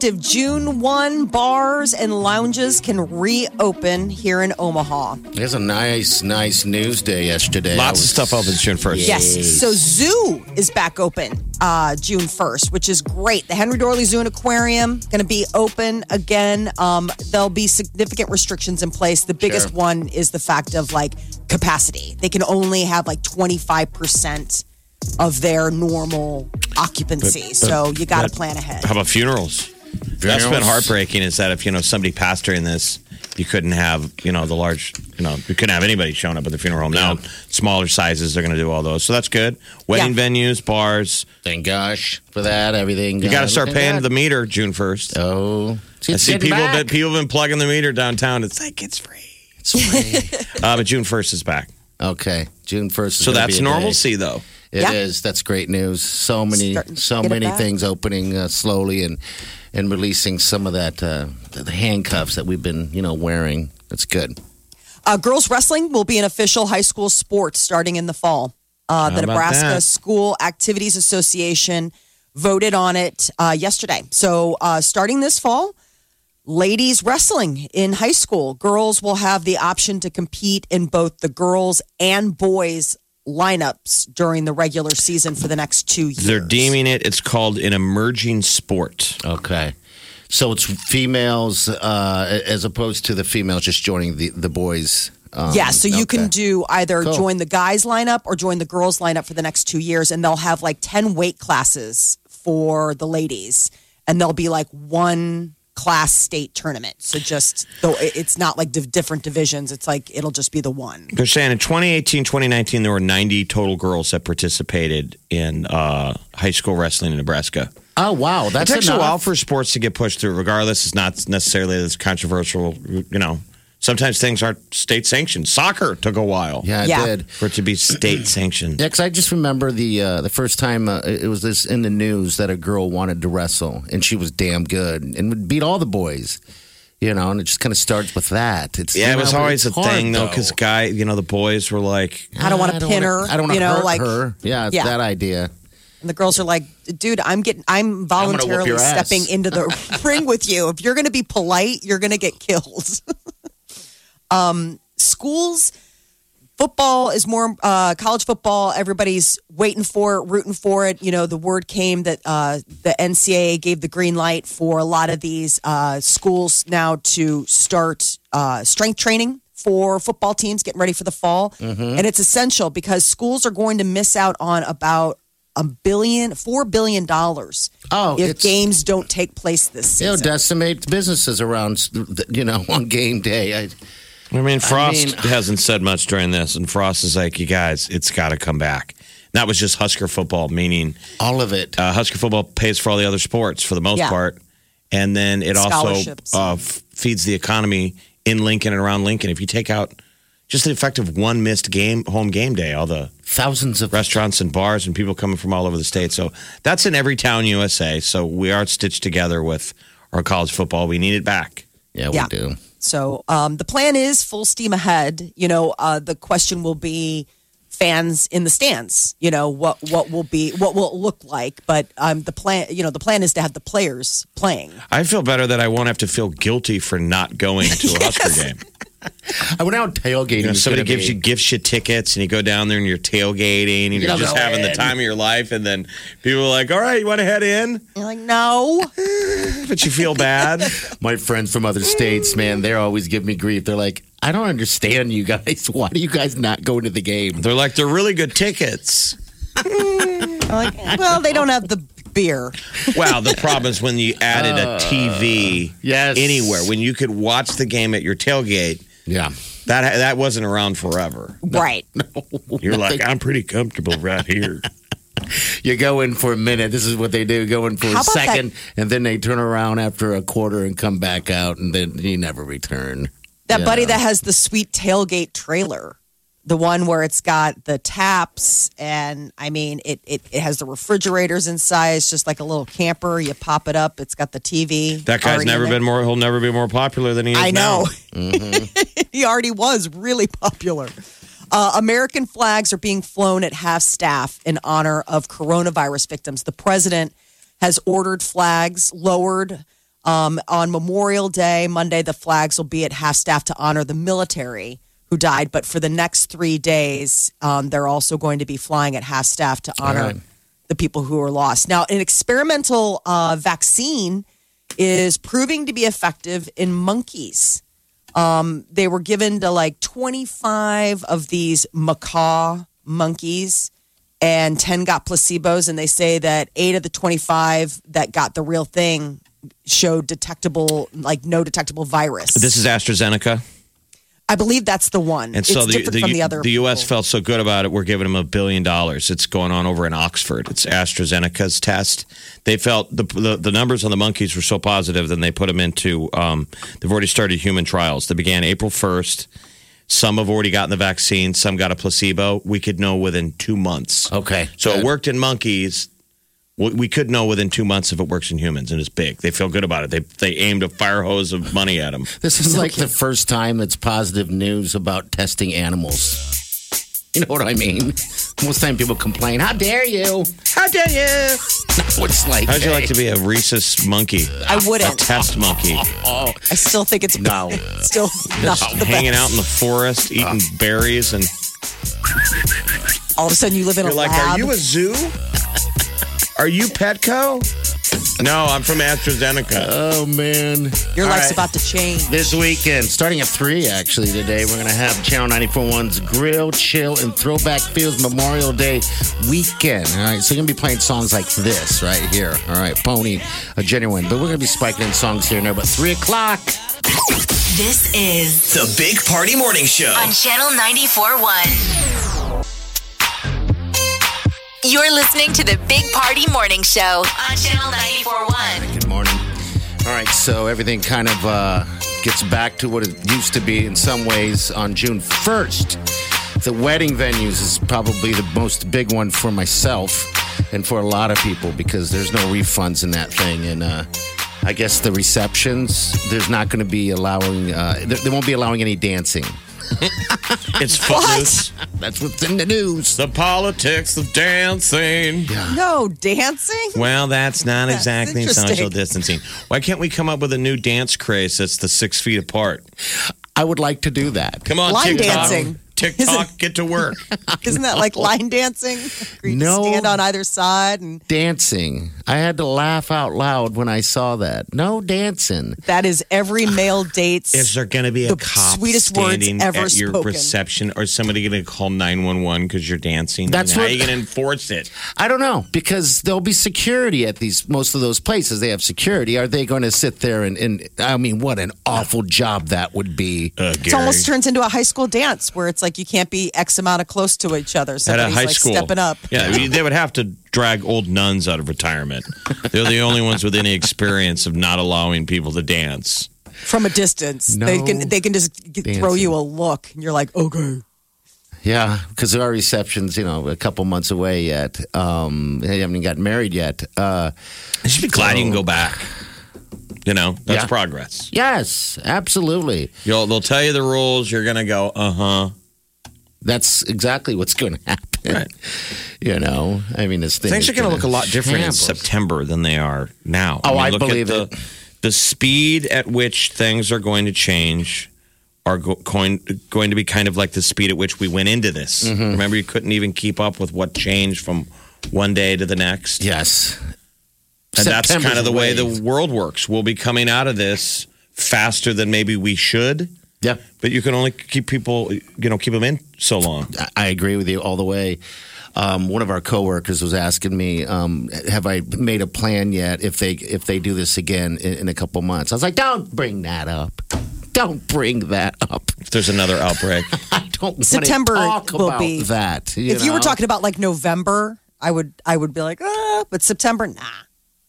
Effective June 1, bars and lounges can reopen here in Omaha. It was a nice, nice news day yesterday. I Lots of stuff opens June 1st. Yes. So Zoo is back open uh, June 1st, which is great. The Henry Doorly Zoo and Aquarium going to be open again. Um, there'll be significant restrictions in place. The biggest Sure. one is the fact of like capacity. They can only have like 25% of their normal occupancy. so you got to plan ahead. How about funerals? That's been heartbreaking. Is that if you know somebody passed during this, you couldn't have you know the large you know you couldn't have anybody showing up at the funeral home. Now smaller sizes they're going to do all those, so that's good. Wedding Yeah. venues, bars. Thank gosh for that. Everything. You got to start paying the the meter June first. Oh, I see people back. been people have been plugging the meter downtown. It's like it's free. uh, but June first is back, Okay, June first. so that's normalcy though. It is. Yeah. That's great news. So many, Starting to so get it many back. things opening uh, slowly and and releasing some of that uh, the handcuffs that we've been, you know, wearing. That's good. Uh, girls wrestling will be an official high school sport starting in the fall. Uh, the Nebraska that? School Activities Association voted on it uh, yesterday. So, uh, starting this fall, ladies wrestling in high school, girls will have the option to compete in both the girls and boys lineups during the regular season for the next two years. They're deeming it. It's called an emerging sport. Okay. So it's females uh, as opposed to the females just joining the the boys. Um, Yeah, so you can do either Cool. join the guys lineup or join the girls lineup for the next two years, and they'll have like ten weight classes for the ladies, and there'll be like one class state tournament. So just though it's not like div- different divisions, it's like it'll just be the one. They're saying in 2018, 2019, there were 90 total girls that participated in uh, high school wrestling in Nebraska. Oh wow, It that's takes a while for sports to get pushed through, regardless. It's not necessarily as controversial. You know, sometimes things aren't state sanctioned. Soccer took a while yeah, it Yeah. did. for it to be state sanctioned. Yeah, because I just remember the uh, the first time uh, it was this in the news that a girl wanted to wrestle and she was damn good and would beat all the boys, you know, and it just kind of starts with that. It's Yeah, you it was know, always a it's hard, thing though, because guy, you know, the boys were like, I don't want I to pin wanna- her. I don't want you to know, hurt like her. Yeah, it's Yeah. that idea. and the girls are like, dude, I'm getting, I'm gonna whoop voluntarily your ass." stepping into the ring with you. If you're going to be polite, you're going to get killed. um, schools. Football is more uh, college football. Everybody's waiting for it, rooting for it. You know, the word came that uh, the NCAA gave the green light for a lot of these uh, schools now to start uh, strength training for football teams getting ready for the fall. And it's essential because schools are going to miss out on about a billion, four billion dollars Oh, if games don't take place this season, It'll decimate businesses around, you know, on game day. I, I mean, Frost mean- hasn't said much during this, and Frost is like, you guys, it's got to come back. And that was just Husker football, meaning all of it. uh, Husker football pays for all the other sports for the most Yeah. part, and then it also uh, f- feeds the economy in Lincoln and around Lincoln. If you take out just the effect of one missed game, home game day, all the thousands of restaurants and bars and people coming from all over the state. So that's in every town USA. So we are stitched together with our college football. We need it back. Yeah, Yeah. we do. So um, the plan is full steam ahead. You know, uh, the question will be fans in the stands. You know what what will be what will it look like? But um, the plan, you know, the plan is to have the players playing. I feel better that I won't have to feel guilty for not going to a Husker game. I went out tailgating. You know, somebody gives be- you gifts you tickets, and you go down there and you're tailgating, and you're don't just go having the time of your life. And then people are like, "All right, you want to head in?" You're like, no, eh, But you feel bad. My friends from other states, man, they're always giving me grief. They're like, I don't understand you guys. Why do you guys not go to the game? They're like, "They're really good tickets." Like, well, they don't have the beer. Wow, the problem is when you added a uh, TV yes. anywhere, when you could watch the game at your tailgate. Yeah. That that wasn't around forever. Right. You're like, I'm pretty comfortable right here. You go in for a minute. This is what they do. Go in for How a about that- second, and then they turn around after a quarter and come back out, and then you never return. That You buddy know? that has the sweet tailgate trailer, the one where it's got the taps and I mean it, it, it has the refrigerators inside. It's just like a little camper. You pop it up. It's got the TV. That guy's never been more. He'll never be more popular than he is I know. now. he already was really popular. Uh, American flags are being flown at half staff in honor of coronavirus victims. The president has ordered flags lowered um, on Memorial Day. Monday, the flags will be at half staff to honor the military who died. But for the next three days, um, they're also going to be flying at half staff to honor right. the people who are lost. Now, an experimental uh, vaccine is proving to be effective in monkeys they were given to like 25 of these macaque monkeys and 10 got placebos and they say that 8 of the 25 that got the real thing showed detectable like no detectable virus This is AstraZeneca, i believe that's the one and so it's the different the, from the other U.S. people. felt so good about it. We're giving them a billion dollars. It's going on over in Oxford. It's AstraZeneca's test. They felt the the, the numbers on the monkeys were so positive, then they put them into. Um, they've already started human trials. They began April first. Some have already gotten the vaccine. Some got a placebo. We could know within two months. Okay. So it worked in monkeys. We we could know within two months if it works in humans, and it's big. They feel good about it. They they aimed a fire hose of money at them. This is like the first time it's positive news about testing animals. You know what I mean? Most time people complain, "How dare you? How dare you?" Now it's like, How'd you like eh? to be a rhesus monkey? i A wouldn't A test monkey, Oh, i still think it's No. still not the hanging best. out in the forest, eating ah. berries, and all of a sudden you live in you're a like, lab "Are you a zoo? Are you Petco?" No, I'm from AstraZeneca. oh man! your All life's right. about to change This weekend, starting at 3 actually today, we're going to have Channel 941's Grill, Chill, and Throwback Fields Memorial Day weekend. All right, so you're going to be playing songs like this right here. All right, Pony, a Ginuwine. But we're going to be spiking in songs here and there. But 3 o'clock, This is The Big Party Morning Show. on Channel 94.1. You're listening to the Big Party Morning Show on Channel 94.1. good morning. All right, so everything kind of uh, gets back to what it used to be in some ways on June 1st. The wedding venues is probably the most big one for myself and for a lot of people because there's no refunds in that thing. And uh, I guess the receptions, there's not going to be allowing, uh, they, won't be allowing any dancing. It's footloose. That's what's in the news. The politics of dancing. no dancing Well, that's not That's exactly social distancing. Why can't we come up with a new dance craze that's the six feet apart? I would like to do that. Come on, Line TikTok. dancing. TikTok, get to work. Isn't that like line dancing? Where you No. stand on either side, and Dancing. I had to laugh out loud when I saw that. No dancing. that is every male dates. Is there going to be a The cop sweetest words standing ever at your spoken. reception, or somebody going to call nine one one because you're dancing? That's How what- are you going to enforce it? I don't know because there'll be security at these most of those places. They have security. Are they going to sit there and, and I mean, what an awful job that would be. Uh, it almost turns into a high school dance where it's like you can't be X amount of close to each other. at a Somebody's high like school. stepping up. Yeah, I mean, they would have to drag old nuns out of retirement. They're the only ones with any experience of not allowing people to dance. from a distance. No they can they can just g- throw dancing. you a look, and you're like, okay. Yeah, because our reception's you know a couple months away yet. Um, they haven't even gotten married yet. Uh, You should be glad you can go back. You know, that's Yeah. progress. yes, absolutely. You'll, they'll tell you the rules. You're going to go, uh huh. That's exactly what's going to happen. Right. You know, I mean, this thing Things are going to look a lot different in. September than they are now. Oh, I look believe at the, it. The speed at which things are going to change are go- going going to be kind of like the speed at which we went into this. Mm-hmm. Remember, you couldn't even keep up with what changed from one day to the next. Yes, and that's kind of the way the world works. We'll be coming out of this faster than maybe we should, yeah. but you can only keep people, you know, keep them in so long. I- I agree with you all the way. Um, one of our coworkers was asking me, um, "Have I made a plan yet? If they if they do this again in, in a couple months?" I was like, "Don't bring that up. Don't bring that up. If there's another outbreak. I don't September talk will about be- that." if you were talking about like November, I would I would be like, ah, but September, nah.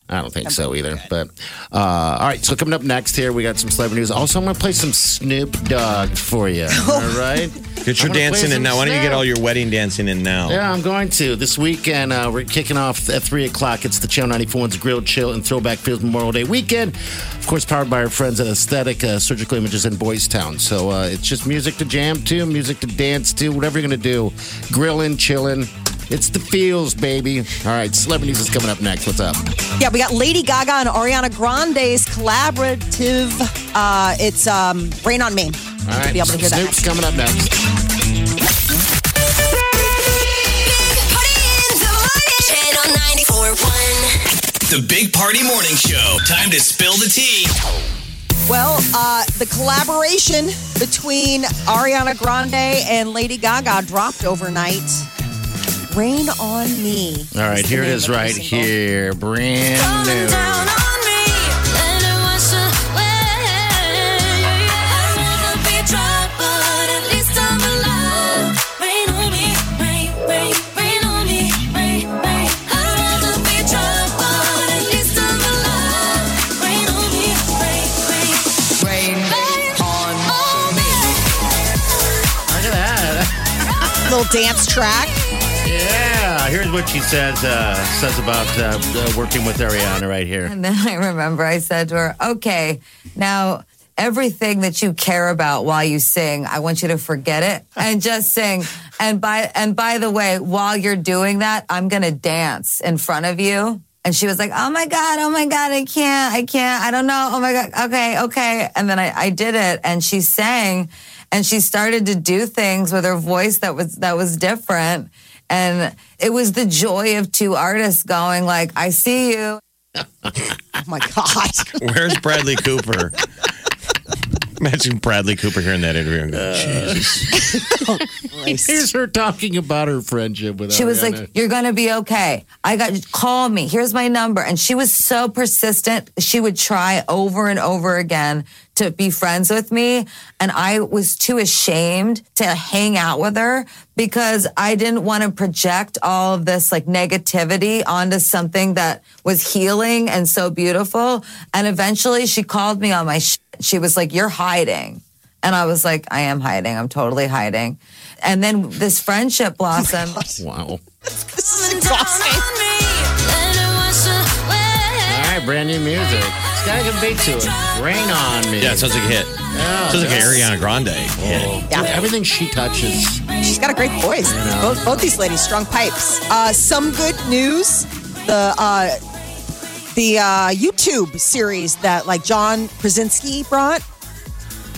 I don't think so either. But uh, all right, so coming up next here, we got some celebrity news. Also, I'm going to play some Snoop Dogg for you. all right, Get your I'm gonna play dancing in now. Why don't you get all your wedding dancing in now? Yeah, I'm going to. This weekend, uh, we're kicking off at 3 o'clock. It's the Channel 94's Grill, Chill, and Throwback Fields Memorial Day weekend. Of course, powered by our friends at Aesthetic uh, Surgical Images in Boys Town. So uh, it's just music to jam to, music to dance to, whatever you're going to do. Grilling, chilling. It's the feels, baby. All right, Celebrity News is coming up next. What's up? Yeah, we got Lady Gaga and Ariana Grande's collaborative. Uh, it's um, "Rain on Me." All To be able to hear that. Snoop's coming up next. The Big Party Morning Show. Time to spill the tea. Well, uh, the collaboration between Ariana Grande and Lady Gaga dropped overnight. "Rain on Me." All right, here it name is of the right single. here. Brand new. Look at that. Little dance track. Yeah, here's what she says uh, says about uh, uh, working with Ariana right here. And then I remember I said to her, okay, now everything that you care about while you sing, I want you to forget it and just sing. And by, and by the way, while you're doing that, I'm going to dance in front of you. And she was like, oh my God, oh my God, I can't, I can't, I don't know. Oh my God, okay, okay. And then I, I did it and she sang and she started to do things with her voice that was, that was different. And it was the joy of two artists going like, I see you. Oh my God. Where's Bradley Cooper? Imagine Bradley Cooper hearing that interview and Uh, going, Jesus. Here's her talking about her friendship with She was Ariana. like, "You're gonna be okay. I got call me. Here's my number." And she was so persistent. She would try over and over again to be friends with me, and I was too ashamed to hang out with her because I didn't want to project all of this like negativity onto something that was healing and so beautiful. And eventually, she called me on my. Sh- she was like, "You're hiding." And I was like, I am hiding. I'm totally hiding. And then this friendship blossomed. wow. this is exhausting. All right, brand new music. It's got a good beat to it. Rain on me. Yeah, it sounds like a hit. Yeah, sounds like that's- Ariana Grande. hit. Yeah. Everything she touches. She's got a great voice. Both, both these ladies, strong pipes. Uh, some good news: the uh, the uh, YouTube series that like John Krasinski brought.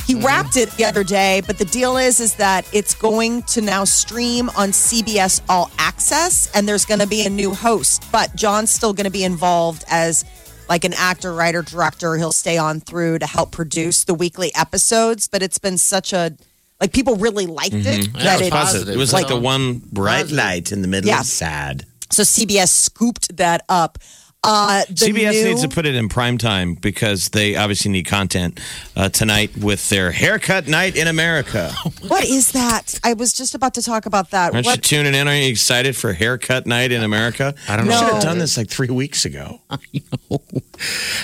He wrapped it the other day, but the deal is is that it's going to now stream on CBS All Access, and there's going to be a new host. But John's still going to be involved as like an actor, writer, director. He'll stay on through to help produce the weekly episodes. But it's been such a like people really liked it Yeah, that it was it positive. It was like the one bright light in the middle Yeah. of sad. So CBS scooped that up. Uh, the CBS new- needs to put it in prime time because they obviously need content uh, tonight with their haircut night in America. What is that? I was just about to talk about that. Aren't you tuning in? Are you excited for haircut night in America? I don't We know. should have done this like three weeks ago.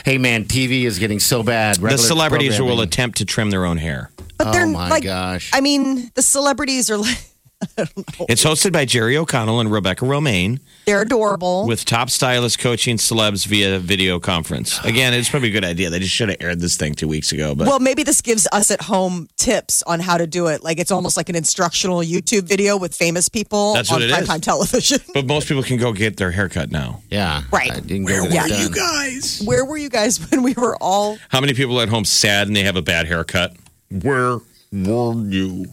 Hey, man, TV is getting so bad. the celebrities will attempt to trim their own hair. But they're Oh, my like, gosh. I mean, the celebrities are like, It's hosted by Jerry O'Connell and Rebecca Romijn They're adorable. with top stylist coaching celebs via video conference. Again, it's probably a good idea. They just should have aired this thing two weeks ago. But well, maybe this gives us at home tips on how to do it. Like it's almost like an instructional YouTube video with famous people That's on what it is. primetime television. but most people can go get their haircut now. Yeah. Right. I didn't get Yeah. it done. guys? Where were you guys when we were all? How many people at home sad and they have a bad haircut? Where were you?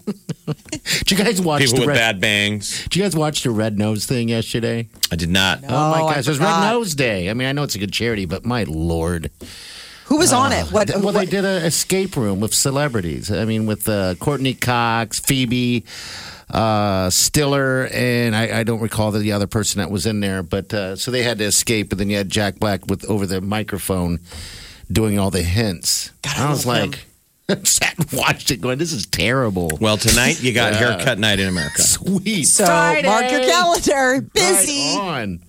Did you guys watch People the with red, bad bangs. Did you guys watch the red nose thing yesterday? I did not. Oh my I gosh, it was Red forgot. Nose Day. I mean, I know it's a good charity, but my lord. Who was on it? What? Th- well, they what- did an escape room with celebrities. I mean, with uh, Courteney Cox, Phoebe, uh, Stiller, and I, I don't recall the other person that was in there. But uh, so they had to escape, and then you had Jack Black with over the microphone doing all the hints. God, I I was love him. Like, sat and watched it, going, "This is terrible." Well, tonight you got Yeah. haircut night in America. Sweet. so mark your calendar. Busy. Right on.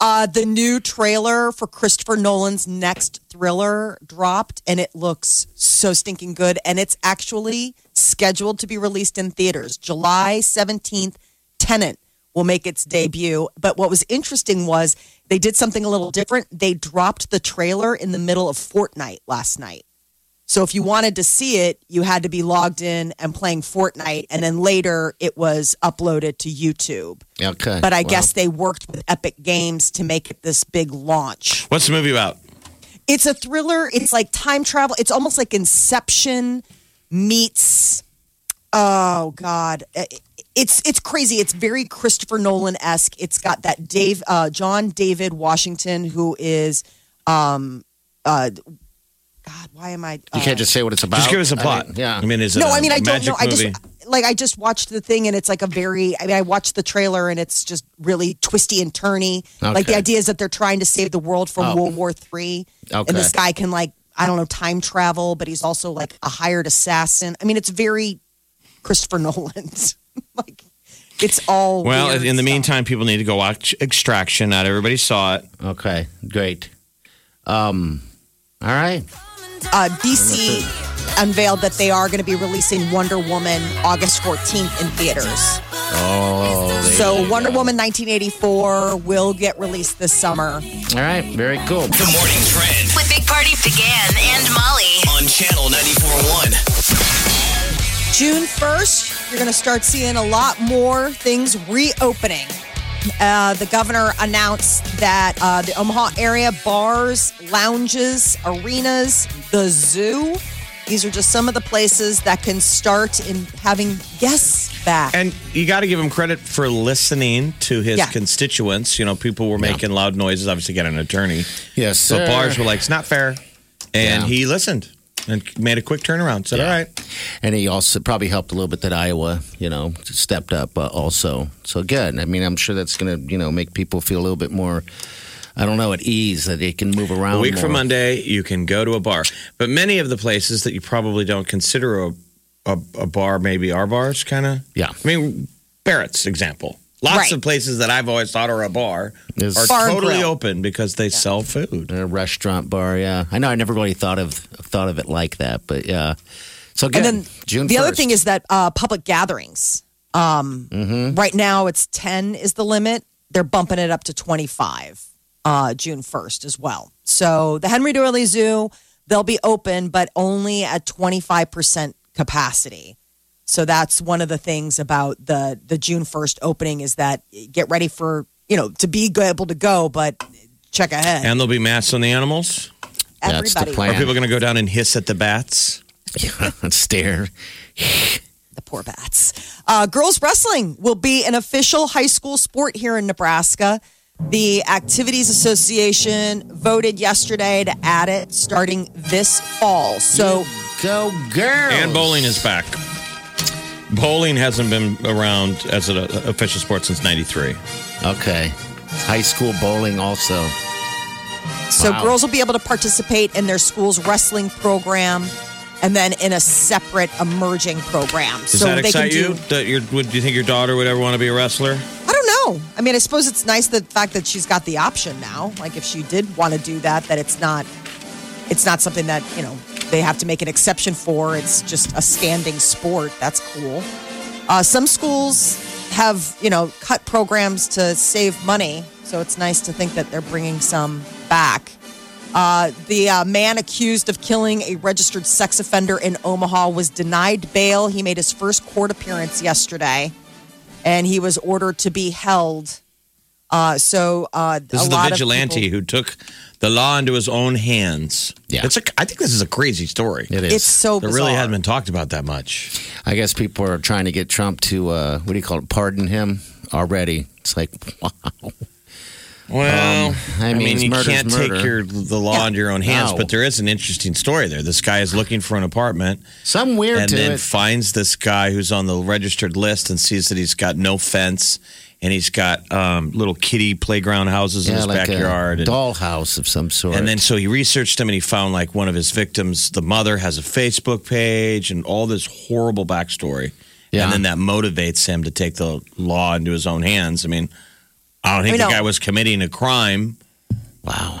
Uh, the new trailer for Christopher Nolan's next thriller dropped, and it looks so stinking good. And it's actually scheduled to be released in theaters July 17th. Tenet will make its debut. But what was interesting was they did something a little different. They dropped the trailer in the middle of Fortnite last night. So if you wanted to see it, you had to be logged in and playing Fortnite, and then later it was uploaded to YouTube. Okay. But I Wow. guess they worked with Epic Games to make it this big launch. What's the movie about? It's a thriller. It's like time travel. It's almost like Inception meets. Oh God, it's it's crazy. It's very Christopher Nolan esque. It's got that Dave uh, John David Washington who is. Um, uh, God, why am I? Uh, You can't just say what it's about. Just give us a plot. mean, yeah. I mean, is it no, I I mean I don't know. magic I just like I just watched the thing and it's like a very. I mean, I watched the trailer and it's just really twisty and turny. Like the idea is that they're trying to save the world from Oh. World War Three, Okay. and this guy can like I don't know time travel, but he's also like a hired assassin. I mean, it's very Christopher Nolan. like it's all Well, weird in the stuff. meantime, people need to go watch Extraction. Not everybody saw it. Okay, great. Um, all right. Uh, DC unveiled that they are going to be releasing Wonder Woman August 14th in theaters. Oh, So Wonder go. Woman 1984 will get released this summer. All right, very cool. The morning trend With Big Party began and Molly. on channel 94.1. June 1st, you're going to start seeing a lot more things reopening. Uh, the governor announced that uh, the Omaha area bars, lounges, arenas, the zoo. These are just some of the places that can start in having guests back. And you got to give him credit for listening to his Yeah. constituents. You know, people were making loud noises. Obviously, got an attorney. Yes, So sir. bars were like, "It's not fair," and Yeah. he listened and made a quick turnaround. Said, Yeah. "All right." And he also probably helped a little bit that Iowa, you know, stepped up uh, also. So good. I mean, I'm sure that's going to, you know, make people feel a little bit more, I don't know, at ease that they can move around. A week more. from Monday, you can go to a bar. But many of the places that you probably don't consider a, a, a bar, maybe are bars, kind of. Yeah. I mean, Barrett's example. Lots Right. of places that I've always thought are a bar Is- are Bar totally grill. open because they sell food. A restaurant bar, yeah. I know. I never really thought of thought of it like that, but yeah. So good. And then June. the other thing is that uh, public gatherings. Um, Mm-hmm. Right now, it's 10 is the limit. They're bumping it up to 25 uh, June 1st as well. So the Henry Doorly Zoo, they'll be open, but only at 25% capacity. So that's one of the things about the the June 1st opening is that get ready for, you know, to be able to go, but check ahead. And there'll be masks on the animals. That's the plan. Are people going to go down and hiss at the bats? stare. the poor bats. Uh, girls wrestling will be an official high school sport here in Nebraska. The Activities Association voted yesterday to add it starting this fall. So, Go girls. And bowling is back. Bowling hasn't been around as an official sport since '93. Okay. High school bowling also. so Wow. girls will be able to participate in their school's wrestling program, and then in a separate emerging program. Does so that they excite can do, you? That your, would do you think your daughter would ever want to be a wrestler? I don't know. I mean, I suppose it's nice the fact that she's got the option now. Like if she did want to do that, that it's not it's not something that, you know, they have to make an exception for. It's just a standing sport. That's cool. Uh, some schools have, you know, cut programs to save money. So it's nice to think that they're bringing some back. Uh, the uh, man accused of killing a registered sex offender in Omaha was denied bail. He made his first court appearance yesterday, and he was ordered to be held. Uh, so uh, This a is the lot of vigilante people- who took the law into his own hands. Yeah. it's a. I think this is a crazy story. It is. It's so That bizarre. really hasn't been talked about that much. I guess people are trying to get Trump to uh, what do you call it? Pardon him already. It's like wow. Well, Um, I I, mean, mean, you can't murder. take your the law into your own hands, No. but there is an interesting story there. This guy is looking for an apartment Some weird and to then it. finds this guy who's on the registered list and sees that he's got no fence and he's got um, little kitty playground houses in yeah, his like backyard. a dollhouse of some sort. And then so he researched him and he found like one of his victims, the mother has a Facebook page and all this horrible backstory. Yeah. And then that motivates him to take the law into his own hands. I mean, I don't think I the know. guy was committing a crime. wow,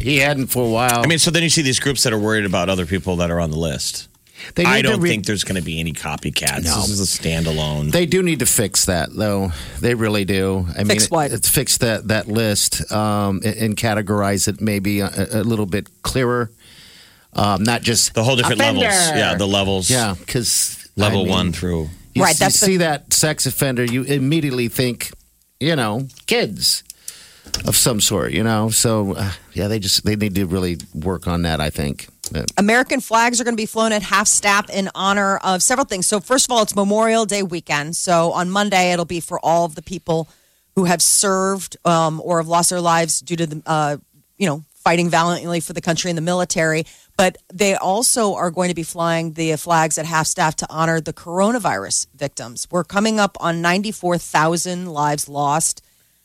he hadn't for a while. I mean, so then you see these groups that are worried about other people that are on the list. They need I don't re- think there's going to be any copycats. No. This is a standalone. They do need to fix that, though. They really do. I mean, Fix what? It's fix that that list um, and, and categorize it maybe a, a little bit clearer. Um, not just the whole different offender. levels. Yeah, the levels. yeah, because Level one through. You, Right, you that's the- see that sex offender, you immediately think, you know, kids of some sort. You know, so uh, yeah, they just they need to really work on that. I think. American flags are going to be flown at half staff in honor of several things. So, first of all, it's Memorial Day weekend. So, on Monday, it'll be for all of the people who have served um, or have lost their lives due to the, uh, you know, fighting valiantly for the country in the military. But they also are going to be flying the flags at half staff to honor the coronavirus victims. We're coming up on 94,000 lives lost.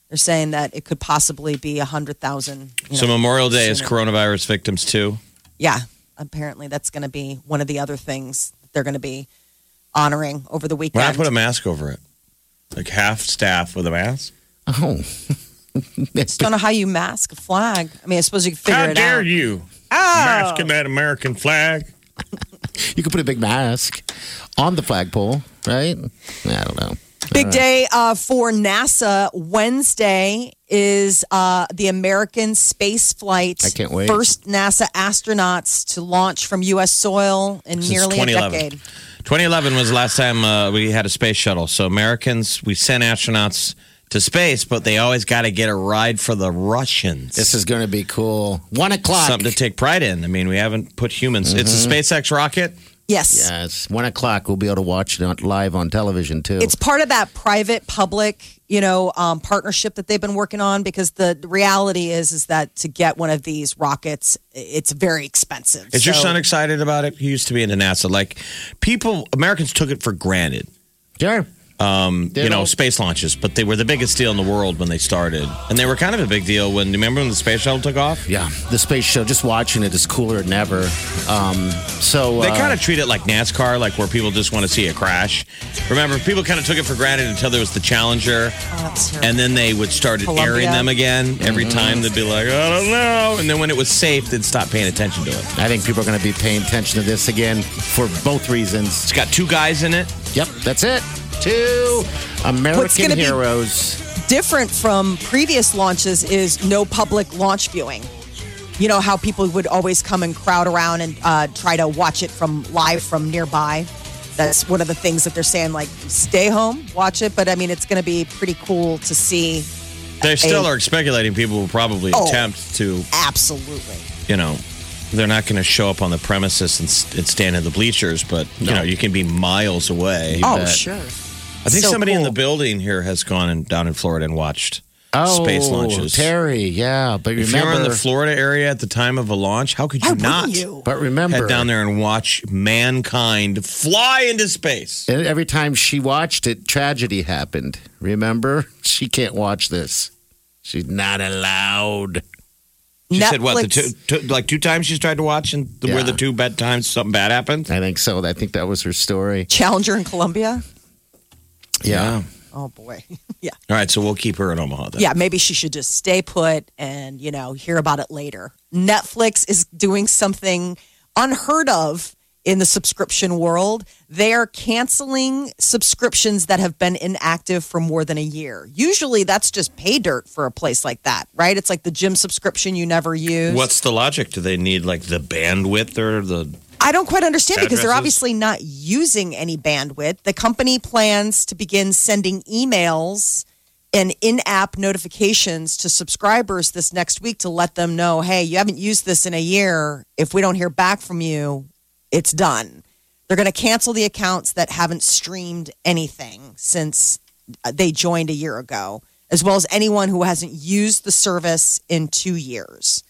They're saying that it could possibly be 100,000. you So know, Memorial Day is coronavirus victims too. yeah, apparently that's going to be one of the other things they're going to be honoring over the weekend. Why weekend. not put a mask over it? Like half staff with a mask? oh, Just don't know how you mask a flag. I mean, I suppose you can figure it out How dare out. you? Oh! Masking that American flag. you could put a big mask on the flagpole, right? I don't know. Big day uh, for NASA. Wednesday is uh, the American space flight. I can't wait. First NASA astronauts to launch from U.S. soil in Since nearly a 2011. decade. 2011 was the last time uh, we had a space shuttle. So Americans, we sent astronauts to space, but they always got to get a ride for the Russians. This is going to be cool. One o'clock. something to take pride in. I mean, we haven't put humans. It's a SpaceX rocket. Yes. Yes, one o'clock. We'll be able to watch it live on television too. It's part of that private public, you know, um, partnership that they've been working on because the reality is is that to get one of these rockets, it's very expensive. Is your son excited about it? He used to be into NASA. Like people, Americans took it for granted. sure. Um, you know, space launches, but they were the biggest deal in the world when they started, and they were kind of a big deal when. Remember when the space shuttle took off? Yeah, the space show. Just watching it is cooler than ever. Um, so They uh, kind of treat it like NASCAR, like where people just want to see a crash. Remember, people kind of took it for granted until there was the Challenger, Oh, that's and then they would start Columbia. airing them again. Every Mm-hmm. time they'd be like, I don't know, and then when it was safe, they'd stop paying attention to it. I think people are going to be paying attention to this again for both reasons. It's got two guys in it. Yep, that's it. Two American gonna be- heroes. different from previous launches is no public launch viewing. You know how people would always come and crowd around and uh, try to watch it from live from nearby. That's one of the things that they're saying. Like, stay home, watch it. But I mean, it's going to be pretty cool to see. They still a- are speculating people will probably Oh. attempt to, Absolutely. you know, they're not going to show up on the premises and, and stand in the bleachers, but you know, you can be miles away. oh, bet. sure. I think so somebody in the building here has gone and down in Florida and watched Oh, space launches. Terry, yeah, but If remember, you're in the Florida area at the time of a launch, how could you Why not wouldn't you? but remember, head down there and watch mankind fly into space? and every time she watched it, tragedy happened. Remember, she can't watch this. She's not allowed. She said what? The two, two, like two times she's tried to watch, and the, where the two bad times something bad happened. I think so. I think that was her story. Challenger in Columbia. Yeah. Oh boy. yeah. All right, so we'll keep her in Omaha then. Yeah, maybe she should just stay put and, you know, hear about it later. Netflix is doing something unheard of in the subscription world. They are canceling subscriptions that have been inactive for more than a year. Usually that's just pay dirt for a place like that, right? It's like the gym subscription you never use. What's the logic? Do they need like the bandwidth or the? I don't quite understand because they're obviously not using any bandwidth. The company plans to begin sending emails and in app notifications to subscribers this next week to let them know hey, you haven't used this in a year. If we don't hear back from you, it's done. They're going to cancel the accounts that haven't streamed anything since uh, they joined a year ago, as well as anyone who hasn't used the service in two years.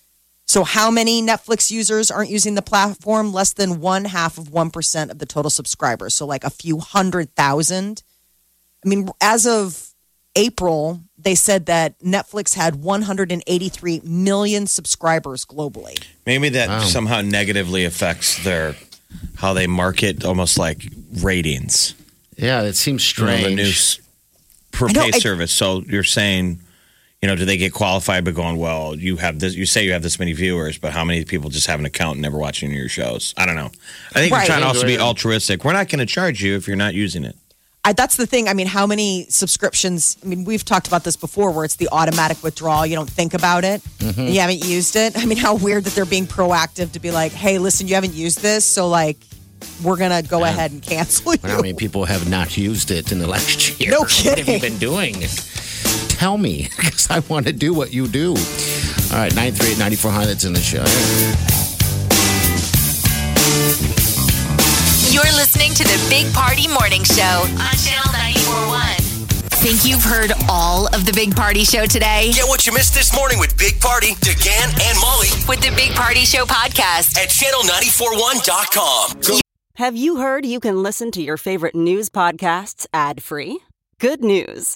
So, how many Netflix users aren't using the platform? Less than one half of 1% of the total subscribers. So, like a few hundred thousand. I mean, as of April, they said that Netflix had 183 million subscribers globally. Maybe that somehow negatively affects their how they market, almost like ratings. Yeah, it seems You know, strange. the news per pay I- service. So you're saying, you know, do they get qualified by going, well, you have this, you say you have this many viewers, but how many people just have an account and never watch any of your shows? I don't know. I think Right. you're trying to also be altruistic. We're not going to charge you if you're not using it. I, that's the thing. I mean, how many subscriptions? I mean, we've talked about this before where it's the automatic withdrawal. You don't think about it. and You haven't used it. I mean, how weird that they're being proactive to be like, hey, listen, you haven't used this. So, like, we're going to go ahead and cancel you. How many people have not used it in the last year? No kidding. What have you been doing? Tell me, because I want to do what you do. All right, 938 9400 that's in the show. You're listening to the Big Party Morning Show on Channel 941. Think you've heard all of the Big Party Show today? Get what you missed this morning with Big Party, DeGan, and Molly With the Big Party Show podcast. at channel941.com. Have you heard you can listen to your favorite news podcasts ad free? Good news!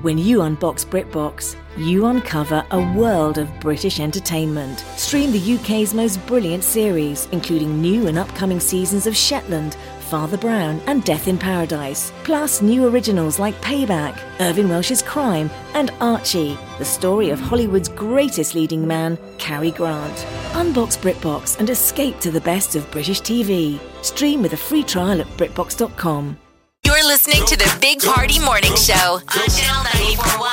When you unbox BritBox, you uncover a world of British entertainment. Stream the UK's most brilliant series, including new and upcoming seasons of Shetland, Father Brown, and Death in Paradise. Plus, new originals like Payback, Irvine Welsh's Crime, and Archie, the story of Hollywood's greatest leading man, Cary Grant. Unbox BritBox and escape to the best of British TV. Stream with a free trial at BritBox.com. You're listening to the Big Party Morning Show on Channel 941.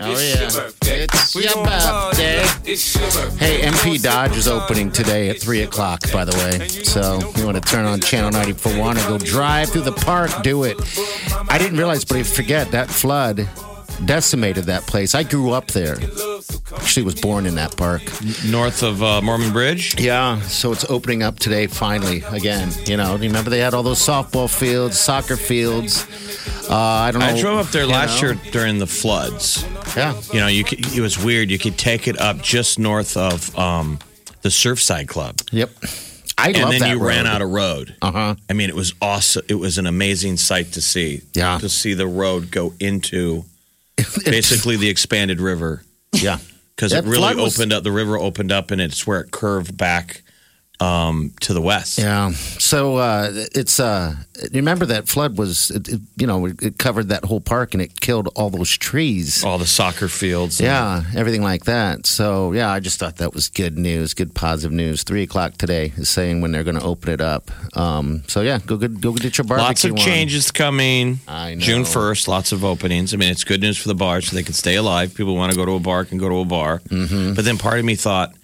Oh, yeah. It's your birthday. Hey, NP Dodge is opening today at 3 o'clock, by the way. So you want to turn on Channel 941 and go drive through the park, do it. I didn't realize, but I forget that flood decimated that place. I grew up there. Actually, was born in that park. North of uh, Mormon Bridge. Yeah, so it's opening up today finally again. You know, remember they had all those softball fields, soccer fields. Uh, I don't know. I drove up there last know. year during the floods. Yeah. You know, you could, it was weird. You could take it up just north of um, the Surfside Club. Yep. I and then you ran out of road. Uh huh. I mean, it was awesome. It was an amazing sight to see. Yeah. To see the road go into basically the expanded river Yeah. because it really flood was- opened up. The river opened up and it's where it curved back um, to the west. Yeah. So uh, it's uh, remember that flood was it, it, you know it, covered that whole park and it killed all those trees. All the soccer fields. Yeah, everything like that. So yeah, I just thought that was good news, good positive news. Three o'clock today is saying when they're going to open it up. Um, so yeah, go good, go get your barbecue. Lots of on. changes coming. I know. June 1st, lots of openings. I mean, it's good news for the bars so they can stay alive. People want to go to a bar can go to a bar. Mm-hmm. But then part of me thought,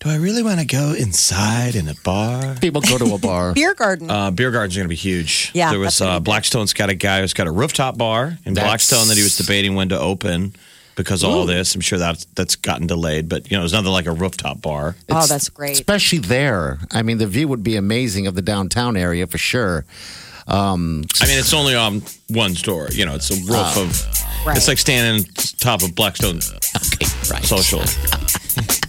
do I really want to go inside in a bar? People go to a bar. Beer garden. Uh, beer gardens are going to be huge. Yeah, there was uh. Blackstone's got a guy who's got a rooftop bar in That's- Blackstone that he was debating when to open because of all this. I'm sure that's that's gotten delayed, but you know, it's nothing like a rooftop bar. oh, that's great. Especially there. I mean, the view would be amazing of the downtown area for sure. Um, I mean, it's only on one story. You know, it's a roof Oh. of. Right. It's like standing on top of Blackstone right. Social.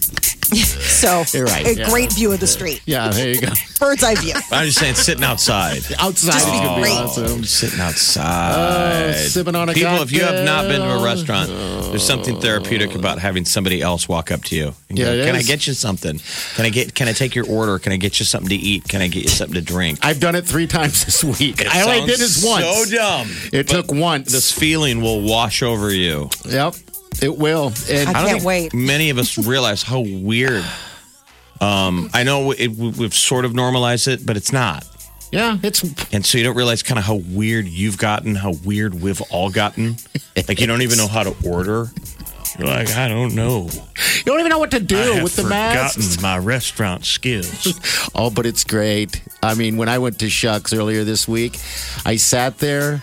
So You're right, a yeah. great view of the street. Yeah, there you go. Bird's eye view. I'm just saying, sitting outside. Outside Just is gonna be great. awesome. Sitting outside. Oh, sipping on a People, if you have not been to a cocktail. restaurant, there's something therapeutic about having somebody else walk up to you. and Yeah, go, it Can I is. get you something? Can I get? Can I take your order? Can I get you something to eat? Can I get you something to drink? I've done it three times this week. It I only did sounds this once. So dumb. It took once. This feeling will wash over you. Yep, it will. And I I don't can't think wait. many of us realize how weird. Um, I know it, we've sort of normalized it, but it's not. yeah, it's And so you don't realize kind of how weird you've gotten, how weird we've all gotten. Like you don't even know how to order. You're like, I don't know. you don't even know what to do I have with the forgotten masks. my restaurant skills. Oh, but it's great. I mean, when I went to Shucks earlier this week, I sat there,